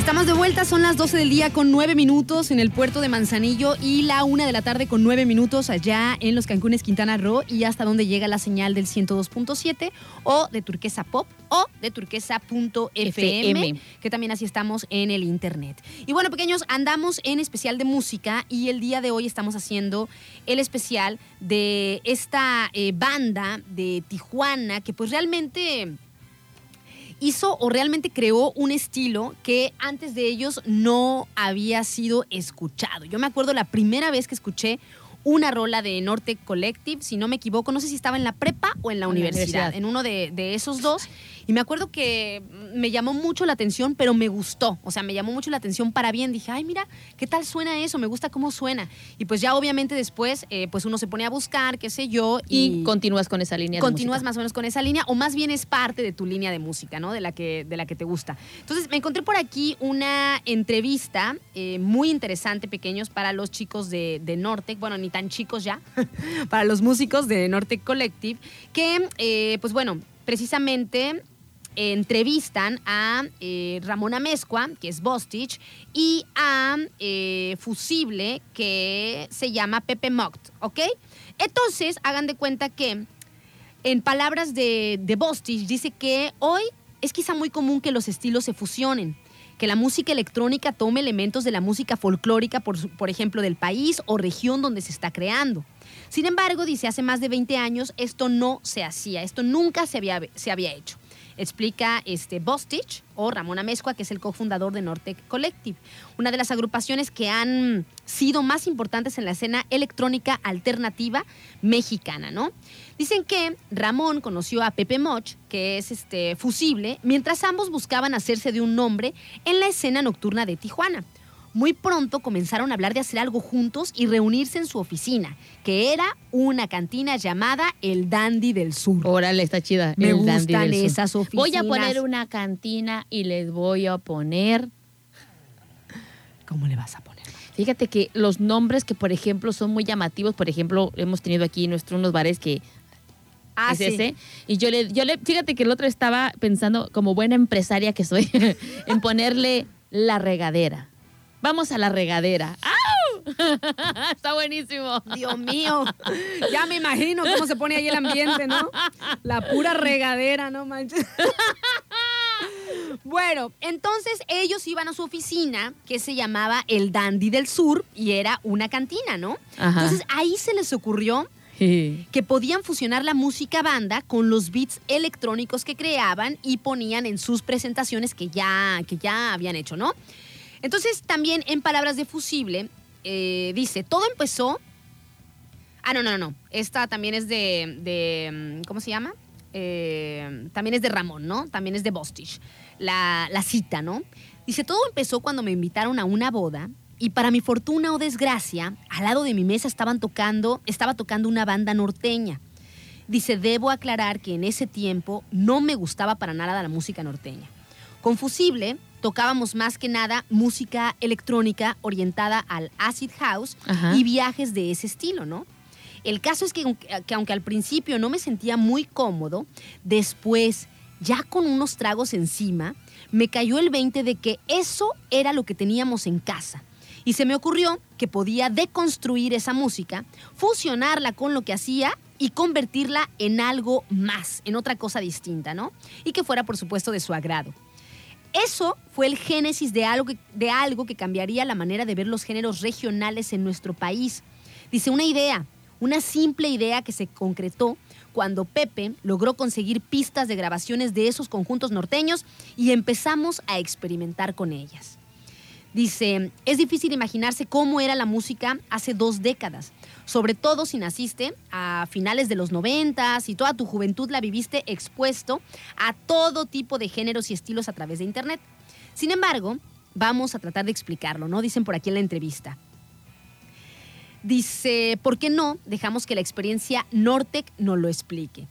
Estamos de vuelta, son las 12 del día con 9 minutos en el puerto de Manzanillo y la 1 de la tarde con 9 minutos allá en los Cancunes Quintana Roo y hasta donde llega la señal del 102.7 o de Turquesa Pop o de turquesa.fm, FM. que también así estamos en el internet. Y bueno, pequeños, andamos en especial de música y el día de hoy estamos haciendo el especial de esta eh, banda de Tijuana que pues realmente hizo o realmente creó un estilo que antes de ellos no había sido escuchado. Yo me acuerdo la primera vez que escuché una rola de Norte Collective, si no me equivoco, no sé si estaba en la prepa o en la En la universidad, universidad. en uno de, de esos dos. Y me acuerdo que me llamó mucho la atención, pero me gustó. O sea, me llamó mucho la atención para bien. Dije, ay, mira, ¿qué tal suena eso? Me gusta cómo suena. Y pues ya obviamente después, eh, pues uno se pone a buscar, qué sé yo. Y, continúas con esa línea. continúas más o menos con esa línea o más bien es parte de tu línea de música, ¿no? De la que, de la que te gusta. Entonces me encontré por aquí una entrevista eh, muy interesante, pequeños, para los chicos de, de Nortec, bueno, ni tan chicos ya, para los músicos de Nortec Collective, que, eh, pues bueno, precisamente entrevistan a eh, Ramón Amezcua, que es Bostich, y a eh, Fusible, que se llama Pepe Moct, ¿ok? Entonces, hagan de cuenta que en palabras de, Bostich, dice que hoy es quizá muy común que los estilos se fusionen, que la música electrónica tome elementos de la música folclórica, por, por ejemplo, del país o región donde se está creando. Sin embargo, dice, hace más de 20 años esto no se hacía, esto nunca se había, se había hecho. Explica este Bostich o Ramón Amezcua, que es el cofundador de Nortec Collective, una de las agrupaciones que han sido más importantes en la escena electrónica alternativa mexicana, ¿no? Dicen que Ramón conoció a Pepe Moch, que es este fusible, mientras ambos buscaban hacerse de un nombre en la escena nocturna de Tijuana. Muy pronto comenzaron a hablar de hacer algo juntos y reunirse en su oficina, que era una cantina llamada El Dandy del Sur. Órale, está chida. Me el dandy gustan del sur. esas Voy a oficinas. poner una cantina y les voy a poner ¿Cómo le vas a poner? Fíjate que los nombres que, por ejemplo, son muy llamativos, por ejemplo, hemos tenido aquí nuestro unos bares que Ah, es sí. ese. Y yo le, yo le, fíjate que el otro estaba pensando, como buena empresaria que soy, en ponerle la regadera. Vamos a la regadera. ¡Au! Está buenísimo. Dios mío, ya me imagino cómo se pone ahí el ambiente, ¿no? La pura regadera, no manches. Bueno, entonces ellos iban a su oficina que se llamaba el Dandy del Sur y era una cantina, ¿no? Ajá. Entonces ahí se les ocurrió que podían fusionar la música banda con los beats electrónicos que creaban y ponían en sus presentaciones que ya, que ya habían hecho, ¿no? Entonces, también en palabras de fusible, eh, dice, todo empezó... Ah, no, no, no. Esta también es de... de, mm, ¿Cómo se llama? Eh, también es de Ramón, ¿no? También es de Bostich. La, la cita, ¿no? Dice, todo empezó cuando me invitaron a una boda y para mi fortuna o desgracia, al lado de mi mesa estaban tocando, estaba tocando una banda norteña. Dice, debo aclarar que en ese tiempo no me gustaba para nada la música norteña. Con Fusible tocábamos más que nada música electrónica orientada al acid house Ajá. y viajes de ese estilo, ¿no? El caso es que, aunque- que aunque al principio no me sentía muy cómodo, después, ya con unos tragos encima, me cayó el 20 de que eso era lo que teníamos en casa. Y se me ocurrió que podía deconstruir esa música, fusionarla con lo que hacía y convertirla en algo más, en otra cosa distinta, ¿no? Y que fuera, por supuesto, de su agrado. Eso fue el génesis de algo, que, de algo que cambiaría la manera de ver los géneros regionales en nuestro país. Dice una idea, una simple idea que se concretó cuando Pepe logró conseguir pistas de grabaciones de esos conjuntos norteños y empezamos a experimentar con ellas. Dice, es difícil imaginarse cómo era la música hace dos décadas, sobre todo si naciste a finales de los noventas y toda tu juventud la viviste expuesto a todo tipo de géneros y estilos a través de Internet. Sin embargo, vamos a tratar de explicarlo, ¿no? Dicen por aquí en la entrevista. Dice, ¿por qué no dejamos que la experiencia Nortec nos lo explique?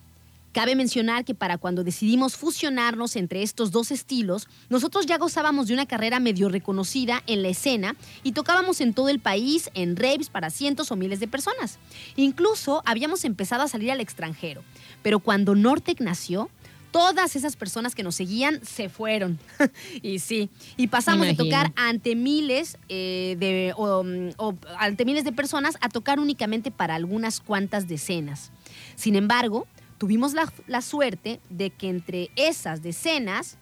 Cabe mencionar que para cuando decidimos fusionarnos entre estos dos estilos, nosotros ya gozábamos de una carrera medio reconocida en la escena y tocábamos en todo el país en raves para cientos o miles de personas. Incluso habíamos empezado a salir al extranjero. Pero cuando Nortec nació, todas esas personas que nos seguían se fueron. y sí, y pasamos de tocar ante miles eh, de o, mm, o ante miles de personas a tocar únicamente para algunas cuantas decenas. Sin embargo, tuvimos la, suerte de que entre esas decenas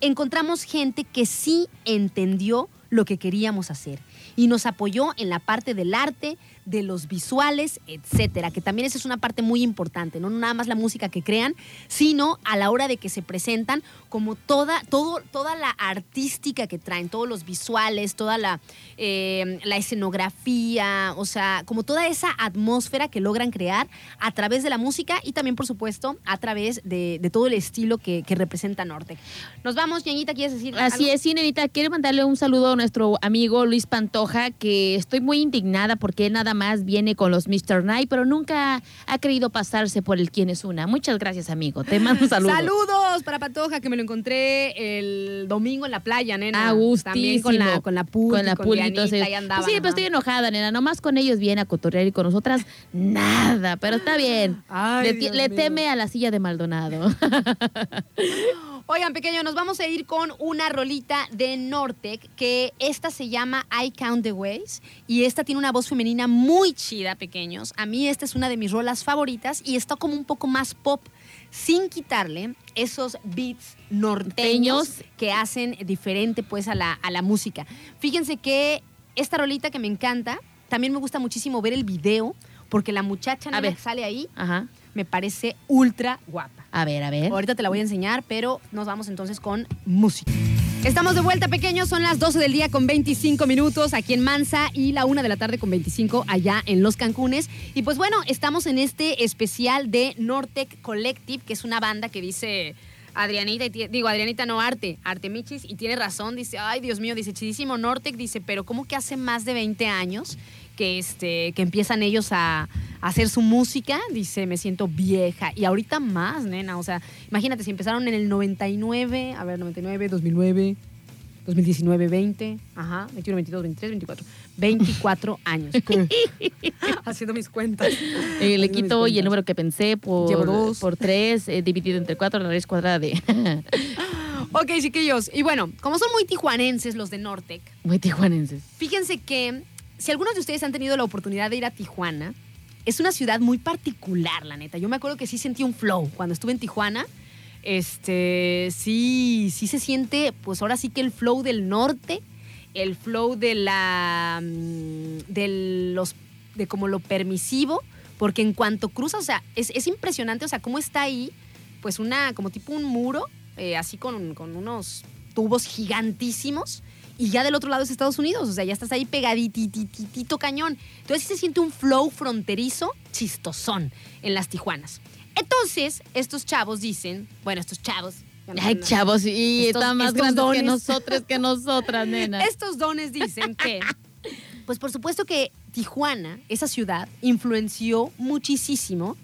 encontramos gente que sí entendió lo que queríamos hacer y nos apoyó en la parte del arte, de los visuales, etcétera, que también esa es una parte muy importante, no nada más la música que crean, sino a la hora de que se presentan como toda, todo, toda la artística que traen, todos los visuales, toda la, eh, la escenografía, o sea, como toda esa atmósfera que logran crear a través de la música y también, por supuesto, a través de, de todo el estilo que, representa Norte. Nos vamos, Ñañita, ¿quieres decir Así es, sí, nenita. Quiero mandarle un saludo a nuestro amigo Luis Pantoja, que estoy muy indignada porque nada más viene con los Mr. Night, pero nunca ha querido pasarse por el quién es una. Muchas gracias, amigo. Te mando un saludo. Saludos para Patoja, que me lo encontré el domingo en la playa, nena. A gustísimo. También con la, con la Puli, Con la Puli, Dianita, entonces. pues sí, pero ajá. estoy enojada, nena. Nomás con ellos viene a cotorrear y con nosotras nada. Pero está bien. Ay, le le teme a la silla de Maldonado. Oigan, pequeño, nos vamos a ir con una rolita de Nortec, que esta se llama I Count the Ways, y esta tiene una voz femenina muy chida, pequeños. A mí esta es una de mis rolas favoritas y está como un poco más pop, sin quitarle esos beats norteños Teños. que hacen diferente pues a la, a la música. Fíjense que esta rolita que me encanta, también me gusta muchísimo ver el video, porque la muchacha A ver. que sale ahí Ajá. me parece ultra guapa. A ver, a ver. Ahorita te la voy a enseñar, pero nos vamos entonces con música. Estamos de vuelta, pequeños. Son las 12 del día con 25 minutos aquí en Mansa y la 1 de la tarde con 25 allá en Los Cancunes. Y pues bueno, estamos en este especial de Nortec Collective, que es una banda que dice Adrianita, y digo Adrianita no Arte, Artemichis, y tiene razón, dice, ay Dios mío, dice, chidísimo Nortec, dice, pero ¿cómo que hace más de 20 años que, este, que empiezan ellos a, a hacer su música? Dice, me siento vieja. Y ahorita más, nena, o sea, imagínate, si empezaron en el 99, a ver, 99, 2009, 2019, 20, ajá, 21, 22, 23, 24. 24 años. Haciendo mis cuentas. Eh, le quito y el número que pensé por, Llevo dos. por 3 dividido entre 4, la raíz cuadrada de... Ok, chiquillos. Y bueno, como son muy tijuanenses los de Nortec, Muy tijuanenses. fíjense que si algunos de ustedes han tenido la oportunidad de ir a Tijuana, es una ciudad muy particular, la neta. Yo me acuerdo que sí sentí un flow cuando estuve en Tijuana. Este, sí, sí se siente, pues ahora sí que el flow del norte, el flow de la, mm, de los, de como lo permisivo, porque en cuanto cruza, o sea, es, es impresionante, o sea, cómo está ahí, pues una, como tipo un muro, eh, así con, con unos tubos gigantísimos, y ya del otro lado es Estados Unidos, o sea, ya estás ahí pegaditititito cañón. Entonces sí se siente un flow fronterizo chistosón en las Tijuanas. Entonces, estos chavos dicen, bueno, estos chavos. no Ay, chavos, y Estos- están más grandes que dones. nosotras, que nosotras, nena. Estos dones dicen que, pues por supuesto que Tijuana, esa ciudad, influenció muchísimo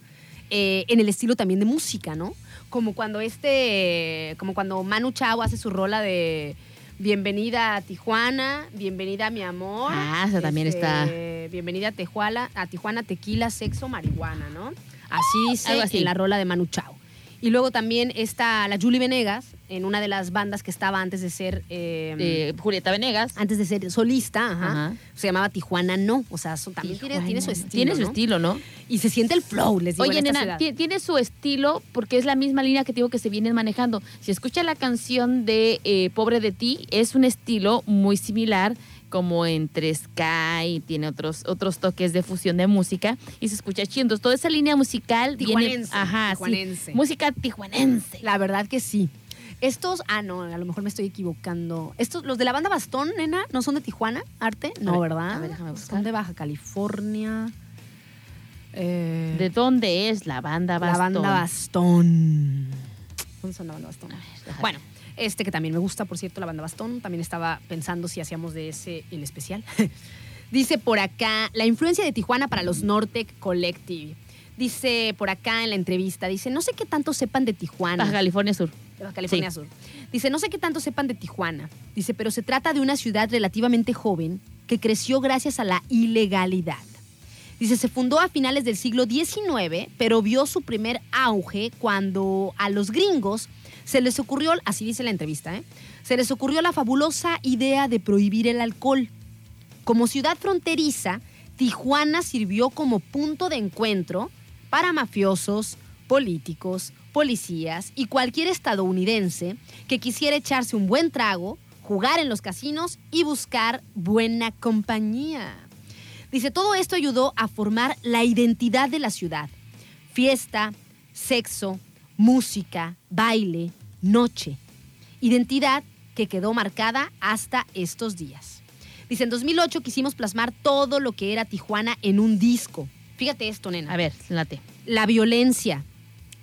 eh, en el estilo también de música, ¿no? Como cuando este, como cuando Manu Chao hace su rola de Bienvenida a Tijuana, Bienvenida a mi amor. Ah, esa también está. Bienvenida a Tijuana, a Tijuana, tequila, sexo, marihuana, ¿no? Así así. en la rola de Manu Chao. Y luego también está la Julie Venegas, en una de las bandas que estaba antes de ser... eh, Eh, Julieta Venegas. antes de ser solista, ajá, Ajá. se llamaba Tijuana No. O sea, también tiene, tiene su estilo. Tiene su ¿no? estilo, ¿no? Y se siente el flow, les digo. Oye, en esta nena, tiene su estilo porque es la misma línea que te digo que se vienen manejando. Si escuchas la canción de eh, Pobre de ti, es un estilo muy similar como entre Sky, tiene otros, otros toques de fusión de música y se escucha chido. Entonces, toda esa línea musical. Tijuanense, Ajá, sí. tijuanense. Música tijuanense. La verdad que sí. Estos, ah, no, a lo mejor me estoy equivocando. Estos, los de la banda Bastón, nena, ¿no son de Tijuana, Arte? No, ver, ¿verdad? a ver, déjame buscar. Son de Baja California. Eh, ¿De dónde es la banda la Bastón? banda Bastón. ¿Dónde son la banda Bastón? déjame. Bueno, este que también me gusta, por cierto, la banda Bastón. También estaba pensando si hacíamos de ese el especial. Dice por acá, la influencia de Tijuana para los Nortec Collective. Dice por acá en la entrevista, dice, no sé qué tanto sepan de Tijuana. Baja California Sur. De Baja California Sur. Dice, no sé qué tanto sepan de Tijuana. Dice, pero se trata de una ciudad relativamente joven que creció gracias a la ilegalidad. Dice, se fundó a finales del siglo XIX, pero vio su primer auge cuando a los gringos se les ocurrió, así dice la entrevista, ¿eh? se les ocurrió la fabulosa idea de prohibir el alcohol. Como ciudad fronteriza, Tijuana sirvió como punto de encuentro para mafiosos, políticos, policías y cualquier estadounidense que quisiera echarse un buen trago, jugar en los casinos y buscar buena compañía. Dice, todo esto ayudó a formar la identidad de la ciudad. Fiesta, sexo, música, baile, noche. Identidad que quedó marcada hasta estos días. Dice, en 2008 quisimos plasmar todo lo que era Tijuana en un disco. Fíjate esto, nena. A ver, late. La violencia,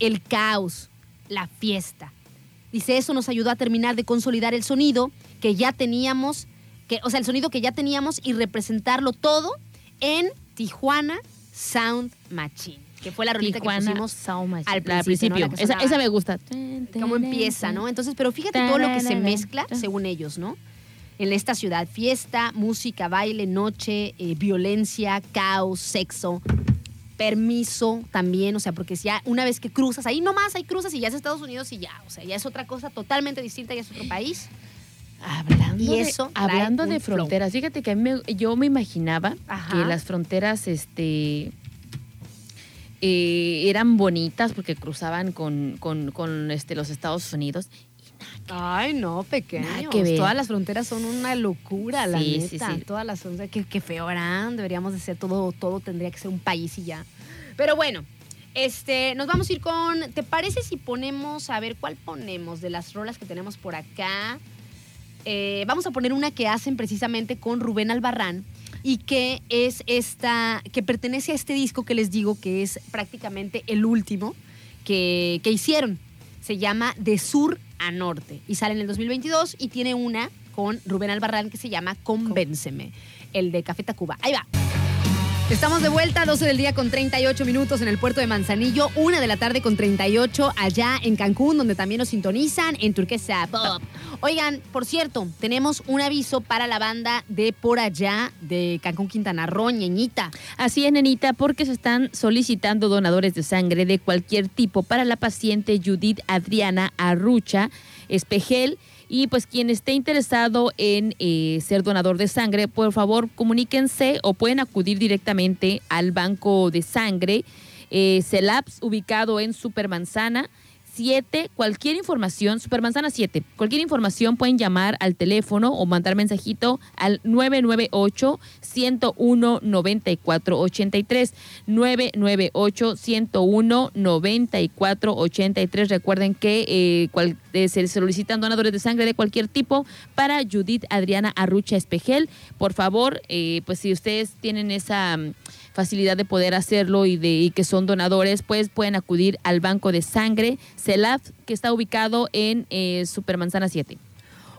el caos, la fiesta. Dice, eso nos ayudó a terminar de consolidar el sonido que ya teníamos, que, o sea, el sonido que ya teníamos y representarlo todo en Tijuana Sound Machine, que fue la rolita que Tijuana pusimos Sound Machine. al principio, principio. ¿no? La que esa, esa me gusta. cómo empieza, ¿no? Entonces, pero fíjate todo lo que se mezcla, según ellos, ¿no? En esta ciudad, fiesta, música, baile, noche, eh, violencia, caos, sexo, permiso también, o sea, porque si ya una vez que cruzas, ahí nomás hay cruzas y ya es Estados Unidos y ya, o sea, ya es otra cosa totalmente distinta, ya es otro país. Hablando, Y de- eso trae hablando de flow. fronteras, fíjate que a mí me- yo me imaginaba Ajá. que las fronteras este, eh, eran bonitas porque cruzaban con, con- con, este, los Estados Unidos. Ay, no, pequeños. Que. Todas las fronteras son una locura, la Sí, sí, neta. sí. Todas las fronteras, qué, qué feo eran. Deberíamos de ser todo, todo tendría que ser un país y ya. Pero bueno, este, nos vamos a ir con. ¿Te parece si ponemos, a ver, cuál ponemos de las rolas que tenemos por acá? Eh, vamos a poner una que hacen precisamente con Rubén Albarrán y que es esta, que pertenece a este disco que les digo que es prácticamente el último que, que hicieron. Se llama De Sur a Norte y sale en el 2022 y tiene una con Rubén Albarrán que se llama Convénceme, el de Café Tacuba. Ahí va. Estamos de vuelta, 12 del día con 38 minutos en el puerto de Manzanillo, 1 de la tarde con 38 allá en Cancún, donde también nos sintonizan en Turquesa Pop. Oigan, por cierto, tenemos un aviso para la banda de por allá de Cancún, Quintana Roo, ñeñita. Así es, nenita, porque se están solicitando donadores de sangre de cualquier tipo para la paciente Judith Adriana Arrucha Espejel. Y pues quien esté interesado en eh, ser donador de sangre, por favor comuníquense o pueden acudir directamente al banco de sangre eh, CELAPS ubicado en Supermanzana 7, cualquier información, Supermanzana 7, cualquier información pueden llamar al teléfono o mandar mensajito al 998-101-9483. 998-101-9483. Recuerden que eh, cual, eh, se solicitan donadores de sangre de cualquier tipo para Judith Adriana Arrucha Espejel. Por favor, eh, pues si ustedes tienen esa facilidad de poder hacerlo y de y que son donadores, pues pueden acudir al banco de sangre CELAF, que está ubicado en eh, Supermanzana 7.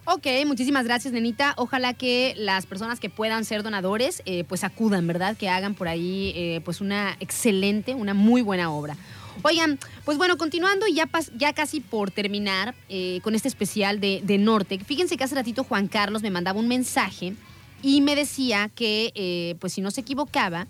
Ok, muchísimas gracias, nenita. Ojalá que las personas que puedan ser donadores, eh, pues acudan, ¿verdad? Que hagan por ahí, eh, pues una excelente, una muy buena obra. Oigan, pues bueno, continuando y ya, ya casi por terminar eh, con este especial de, de Nortec, fíjense que hace ratito Juan Carlos me mandaba un mensaje y me decía que, eh, pues si no se equivocaba,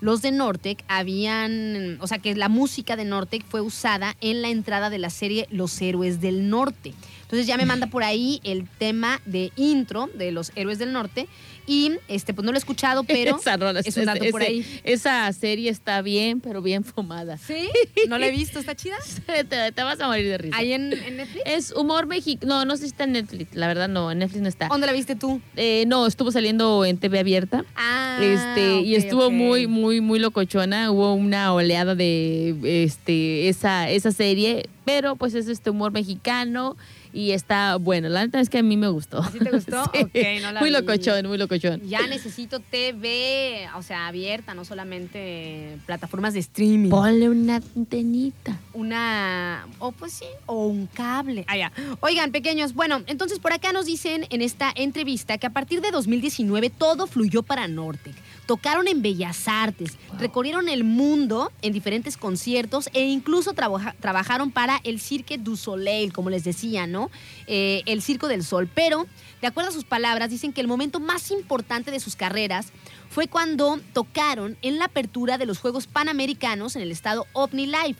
los de Nortec habían, o sea, que la música de Nortec fue usada en la entrada de la serie Los Héroes del Norte. Entonces ya me manda por ahí el tema de intro de Los Héroes del Norte y este pues no lo he escuchado, pero Esa rola, es un dato por ese- ahí. Esa serie está bien, pero bien fumada. ¿Sí? ¿No la he visto? ¿Está chida? te, te vas a morir de risa. ¿Ahí en, en Netflix? Es humor mexicano. No, no sé si está en Netflix. La verdad, no. En Netflix no está. ¿Dónde la viste tú? Eh, no, estuvo saliendo en TV abierta. Ah, este, y estuvo muy, muy, muy locochona. Hubo una oleada de este, esa, esa serie. Pero pues es este humor mexicano y está bueno. La neta es que a mí me gustó. ¿Sí te gustó? Sí. Ok, no la muy vi. locochón, muy locochón. Ya necesito TV, o sea, abierta, no solamente plataformas de streaming. Ponle una antenita. una, o pues sí, o un cable. Ah, ya. Oigan, pequeños, bueno, entonces por acá nos dicen en esta entrevista que a partir de 2019 todo fluyó para Nortec. Tocaron en Bellas Artes, recorrieron el mundo en diferentes conciertos e incluso trabaja- trabajaron para el Cirque du Soleil, como les decía, ¿no? Eh, el Circo del Sol. Pero, de acuerdo a sus palabras, dicen que el momento más importante de sus carreras fue cuando tocaron en la apertura de los Juegos Panamericanos en el estado OVNI Live.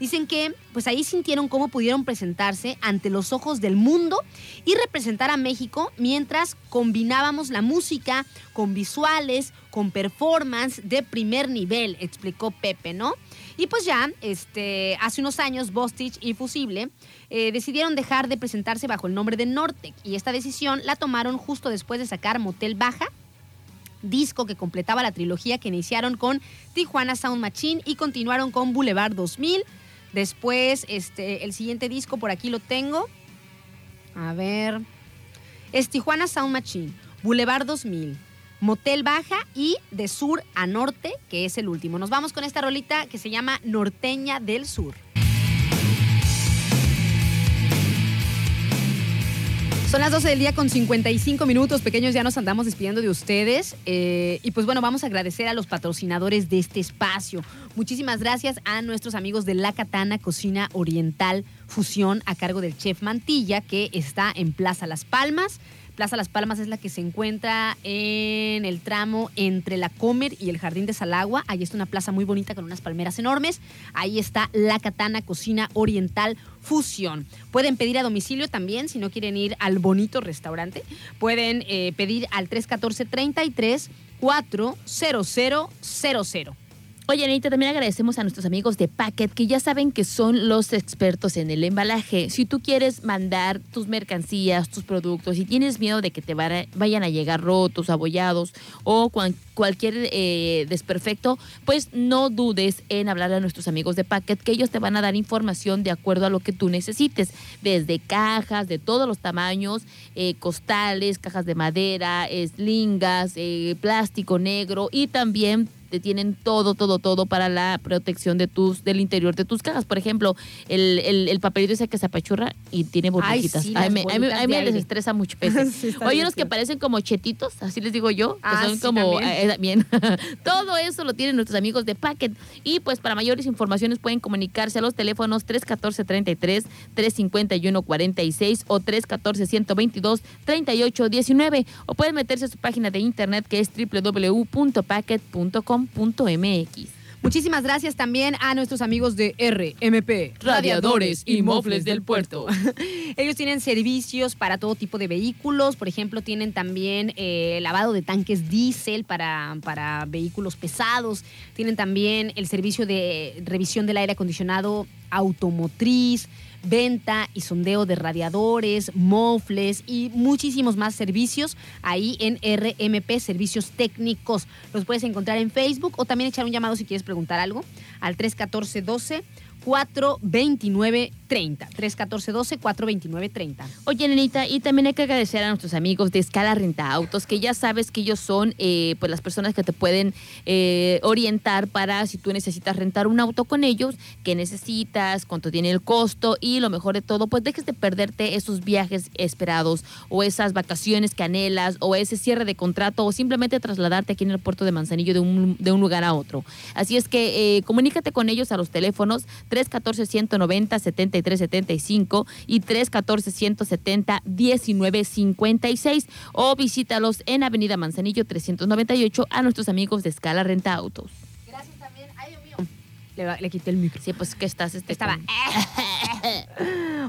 Dicen que pues ahí sintieron cómo pudieron presentarse ante los ojos del mundo y representar a México mientras combinábamos la música con visuales, con performance de primer nivel, explicó Pepe, ¿no? Y pues ya, este, hace unos años, Bostich y Fusible eh, decidieron dejar de presentarse bajo el nombre de Nortec y esta decisión la tomaron justo después de sacar Motel Baja, disco que completaba la trilogía que iniciaron con Tijuana Sound Machine y continuaron con Boulevard 2000. Después, este, el siguiente disco por aquí lo tengo. A ver. Es Tijuana Sound Machine, Boulevard 2000, Motel Baja y De Sur a Norte, que es el último. Nos vamos con esta rolita que se llama Norteña del Sur. Son las 12 del día con 55 minutos, pequeños, ya nos andamos despidiendo de ustedes. Eh, y pues bueno, vamos a agradecer a los patrocinadores de este espacio. Muchísimas gracias a nuestros amigos de La Katana Cocina Oriental Fusión a cargo del chef Mantilla, que está en Plaza Las Palmas. Plaza Las Palmas es la que se encuentra en el tramo entre la Comer y el Jardín de Salagua. Ahí está una plaza muy bonita con unas palmeras enormes. Ahí está La Katana Cocina Oriental Fusión. Pueden pedir a domicilio también, si no quieren ir al bonito restaurante. Pueden eh, pedir al 314-33 40000. Oye, Anita, también agradecemos a nuestros amigos de Packet, que ya saben que son los expertos en el embalaje. Si tú quieres mandar tus mercancías, tus productos, y tienes miedo de que te vayan a llegar rotos, abollados o cualquier eh, desperfecto, pues no dudes en hablar a nuestros amigos de Packet, que ellos te van a dar información de acuerdo a lo que tú necesites, desde cajas de todos los tamaños, eh, costales, cajas de madera, eslingas, eh, plástico negro y también te tienen todo, todo, todo para la protección de tus, del interior de tus cajas. Por ejemplo, el, el, el papelito ese que se apachurra y tiene burbujitas. sí, a mí, me- desestresa mucho ese. Sí, Oye, unos que parecen como chetitos, así les digo yo, que Ah, son sí, como también. eh, también. Todo eso lo tienen nuestros amigos de Packet. Y pues para mayores informaciones pueden comunicarse a los teléfonos 314-33, 351-46 o 314-122-3819. O pueden meterse a su página de internet que es www.packet.com.mx. Muchísimas gracias también a nuestros amigos de RMP, Radiadores y Mofles del Puerto. Ellos tienen servicios para todo tipo de vehículos, por ejemplo, tienen también eh, lavado de tanques diésel para, para vehículos pesados, tienen también el servicio de revisión del aire acondicionado automotriz, venta y sondeo de radiadores, mofles y muchísimos más servicios ahí en RMP, Servicios Técnicos. Los puedes encontrar en Facebook o también echar un llamado si quieres preguntar algo al 314 12 429 30. 314 12 429 30. Oye, nenita, y también hay que agradecer a nuestros amigos de Escala Renta Autos, que ya sabes que ellos son eh, pues las personas que te pueden eh, orientar para si tú necesitas rentar un auto con ellos, qué necesitas, cuánto tiene el costo y lo mejor de todo, pues dejes de perderte esos viajes esperados o esas vacaciones que anhelas o ese cierre de contrato o simplemente trasladarte aquí en el puerto de Manzanillo de un, de un lugar a otro. Así es que eh, comunícate con ellos a los teléfonos 314-190-7375 y 314-170-1956 o visítalos en Avenida Manzanillo 398 a nuestros amigos de Escala Renta Autos. Le, le quité el micro. Sí, pues que estás este, Estaba.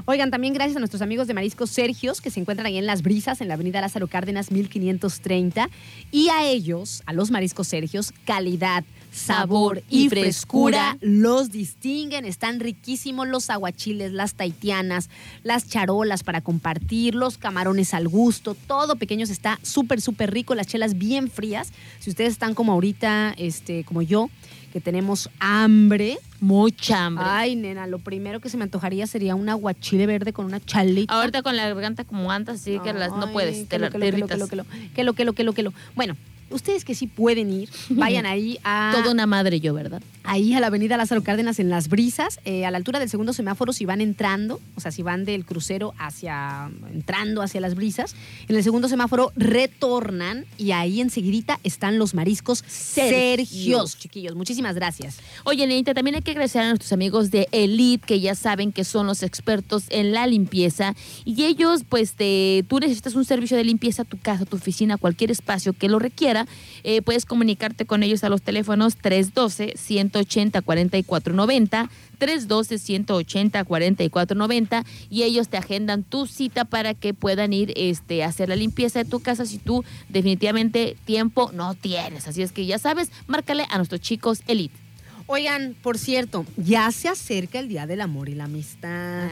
Oigan, también gracias a nuestros amigos de Mariscos Sergios, que se encuentran ahí en Las Brisas, en la avenida Lázaro Cárdenas 1530. Y a ellos, a los Mariscos Sergios, calidad, sabor y y frescura frescura. los distinguen. Están riquísimos los aguachiles, las taitianas, las charolas para compartir, los camarones al gusto. Todo pequeños está súper, súper rico. Las chelas bien frías. Si ustedes están como ahorita, este, como yo, que tenemos hambre. Mucha hambre. Ay, nena, lo primero que se me antojaría sería un aguachile verde con una chalita. Ahorita con la garganta como andas, así que las, no puedes, que te, lo, la- que te lo, que lo, irritas. que lo, que lo, que lo, que lo, que lo. Bueno, ustedes que sí pueden ir, vayan ahí a Toda una madre yo, ¿verdad? ahí a la avenida Lázaro Cárdenas en Las Brisas, eh, a la altura del segundo semáforo si van entrando, o sea, si van del crucero hacia, entrando hacia Las Brisas, en el segundo semáforo retornan y ahí enseguidita están los mariscos Sergios. Sergios, chiquillos. Muchísimas gracias. Oye, Nenita, también hay que agradecer a nuestros amigos de Elite, que ya saben que son los expertos en la limpieza. Y ellos, pues, te, tú necesitas un servicio de limpieza a tu casa, tu oficina, cualquier espacio que lo requiera. Eh, puedes comunicarte con ellos a los teléfonos 312-180-4490, 312-180-4490 y ellos te agendan tu cita para que puedan ir este, a hacer la limpieza de tu casa si tú definitivamente tiempo no tienes. Así es que ya sabes, márcale a nuestros chicos Elite. Oigan, por cierto, ya se acerca el Día del Amor y la Amistad.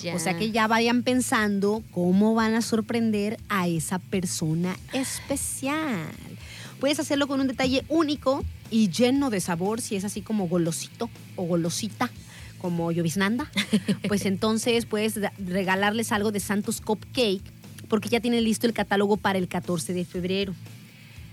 Ya. O sea que ya vayan pensando cómo van a sorprender a esa persona especial. Puedes hacerlo con un detalle único y lleno de sabor, si es así como golosito o golosita, como lloviznanda. Pues entonces puedes regalarles algo de Santos Cupcake, porque ya tienen listo el catálogo para el 14 de febrero.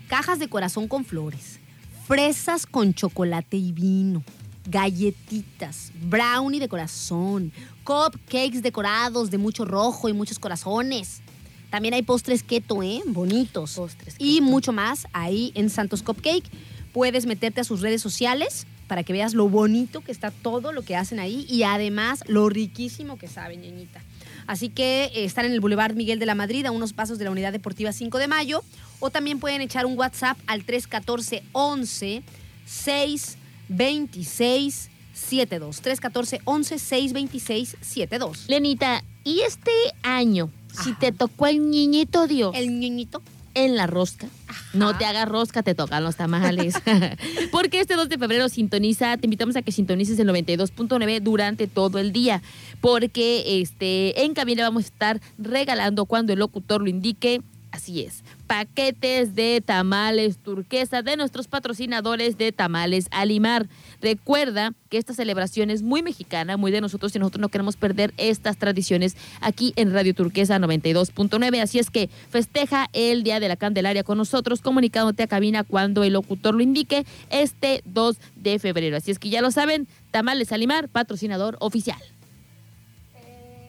Cajas de corazón con flores, fresas con chocolate y vino, galletitas, brownie de corazón, cupcakes decorados de mucho rojo y muchos corazones. También hay postres keto, ¿eh? Bonitos. Postres Y keto. mucho más ahí en Santos Cupcake. Puedes meterte a sus redes sociales para que veas lo bonito que está todo lo que hacen ahí y además lo riquísimo que saben, ñeñita. Así que eh, están en el Boulevard Miguel de la Madrid, a unos pasos de la Unidad Deportiva 5 de Mayo. O también pueden echar un WhatsApp al 314 11 626 72. 314 11 626 72. Lenita, ¿y este año, si Ajá. te tocó el niñito Dios El ñoñito. en la rosca, no te hagas rosca, te tocan los tamales. Porque este 2 de febrero sintoniza, te invitamos a que sintonices el 92.9 durante todo el día. Porque este, en cabina vamos a estar regalando cuando el locutor lo indique Así es. Paquetes de tamales turquesa de nuestros patrocinadores de Tamales Alimar. Recuerda que esta celebración es muy mexicana, muy de nosotros y nosotros no queremos perder estas tradiciones aquí en Radio Turquesa 92.9. Así es que festeja el Día de la Candelaria con nosotros, comunicándote a cabina cuando el locutor lo indique este 2 de febrero. Así es que ya lo saben, Tamales Alimar, patrocinador oficial.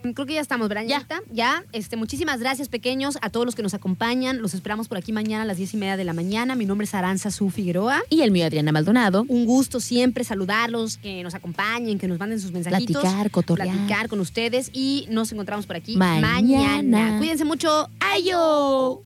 Creo que ya estamos, ¿verdad? Ya. Ya. Este, muchísimas gracias, pequeños, a todos los que nos acompañan. Los esperamos por aquí mañana a las diez y media de la mañana. Mi nombre es Aranza Su Figueroa. Y el mío, Adriana Maldonado. Un gusto siempre saludarlos, que nos acompañen, que nos manden sus mensajitos. Platicar, cotorrear. Platicar con ustedes y nos encontramos por aquí Mañana. mañana. Cuídense mucho. ¡Ayo!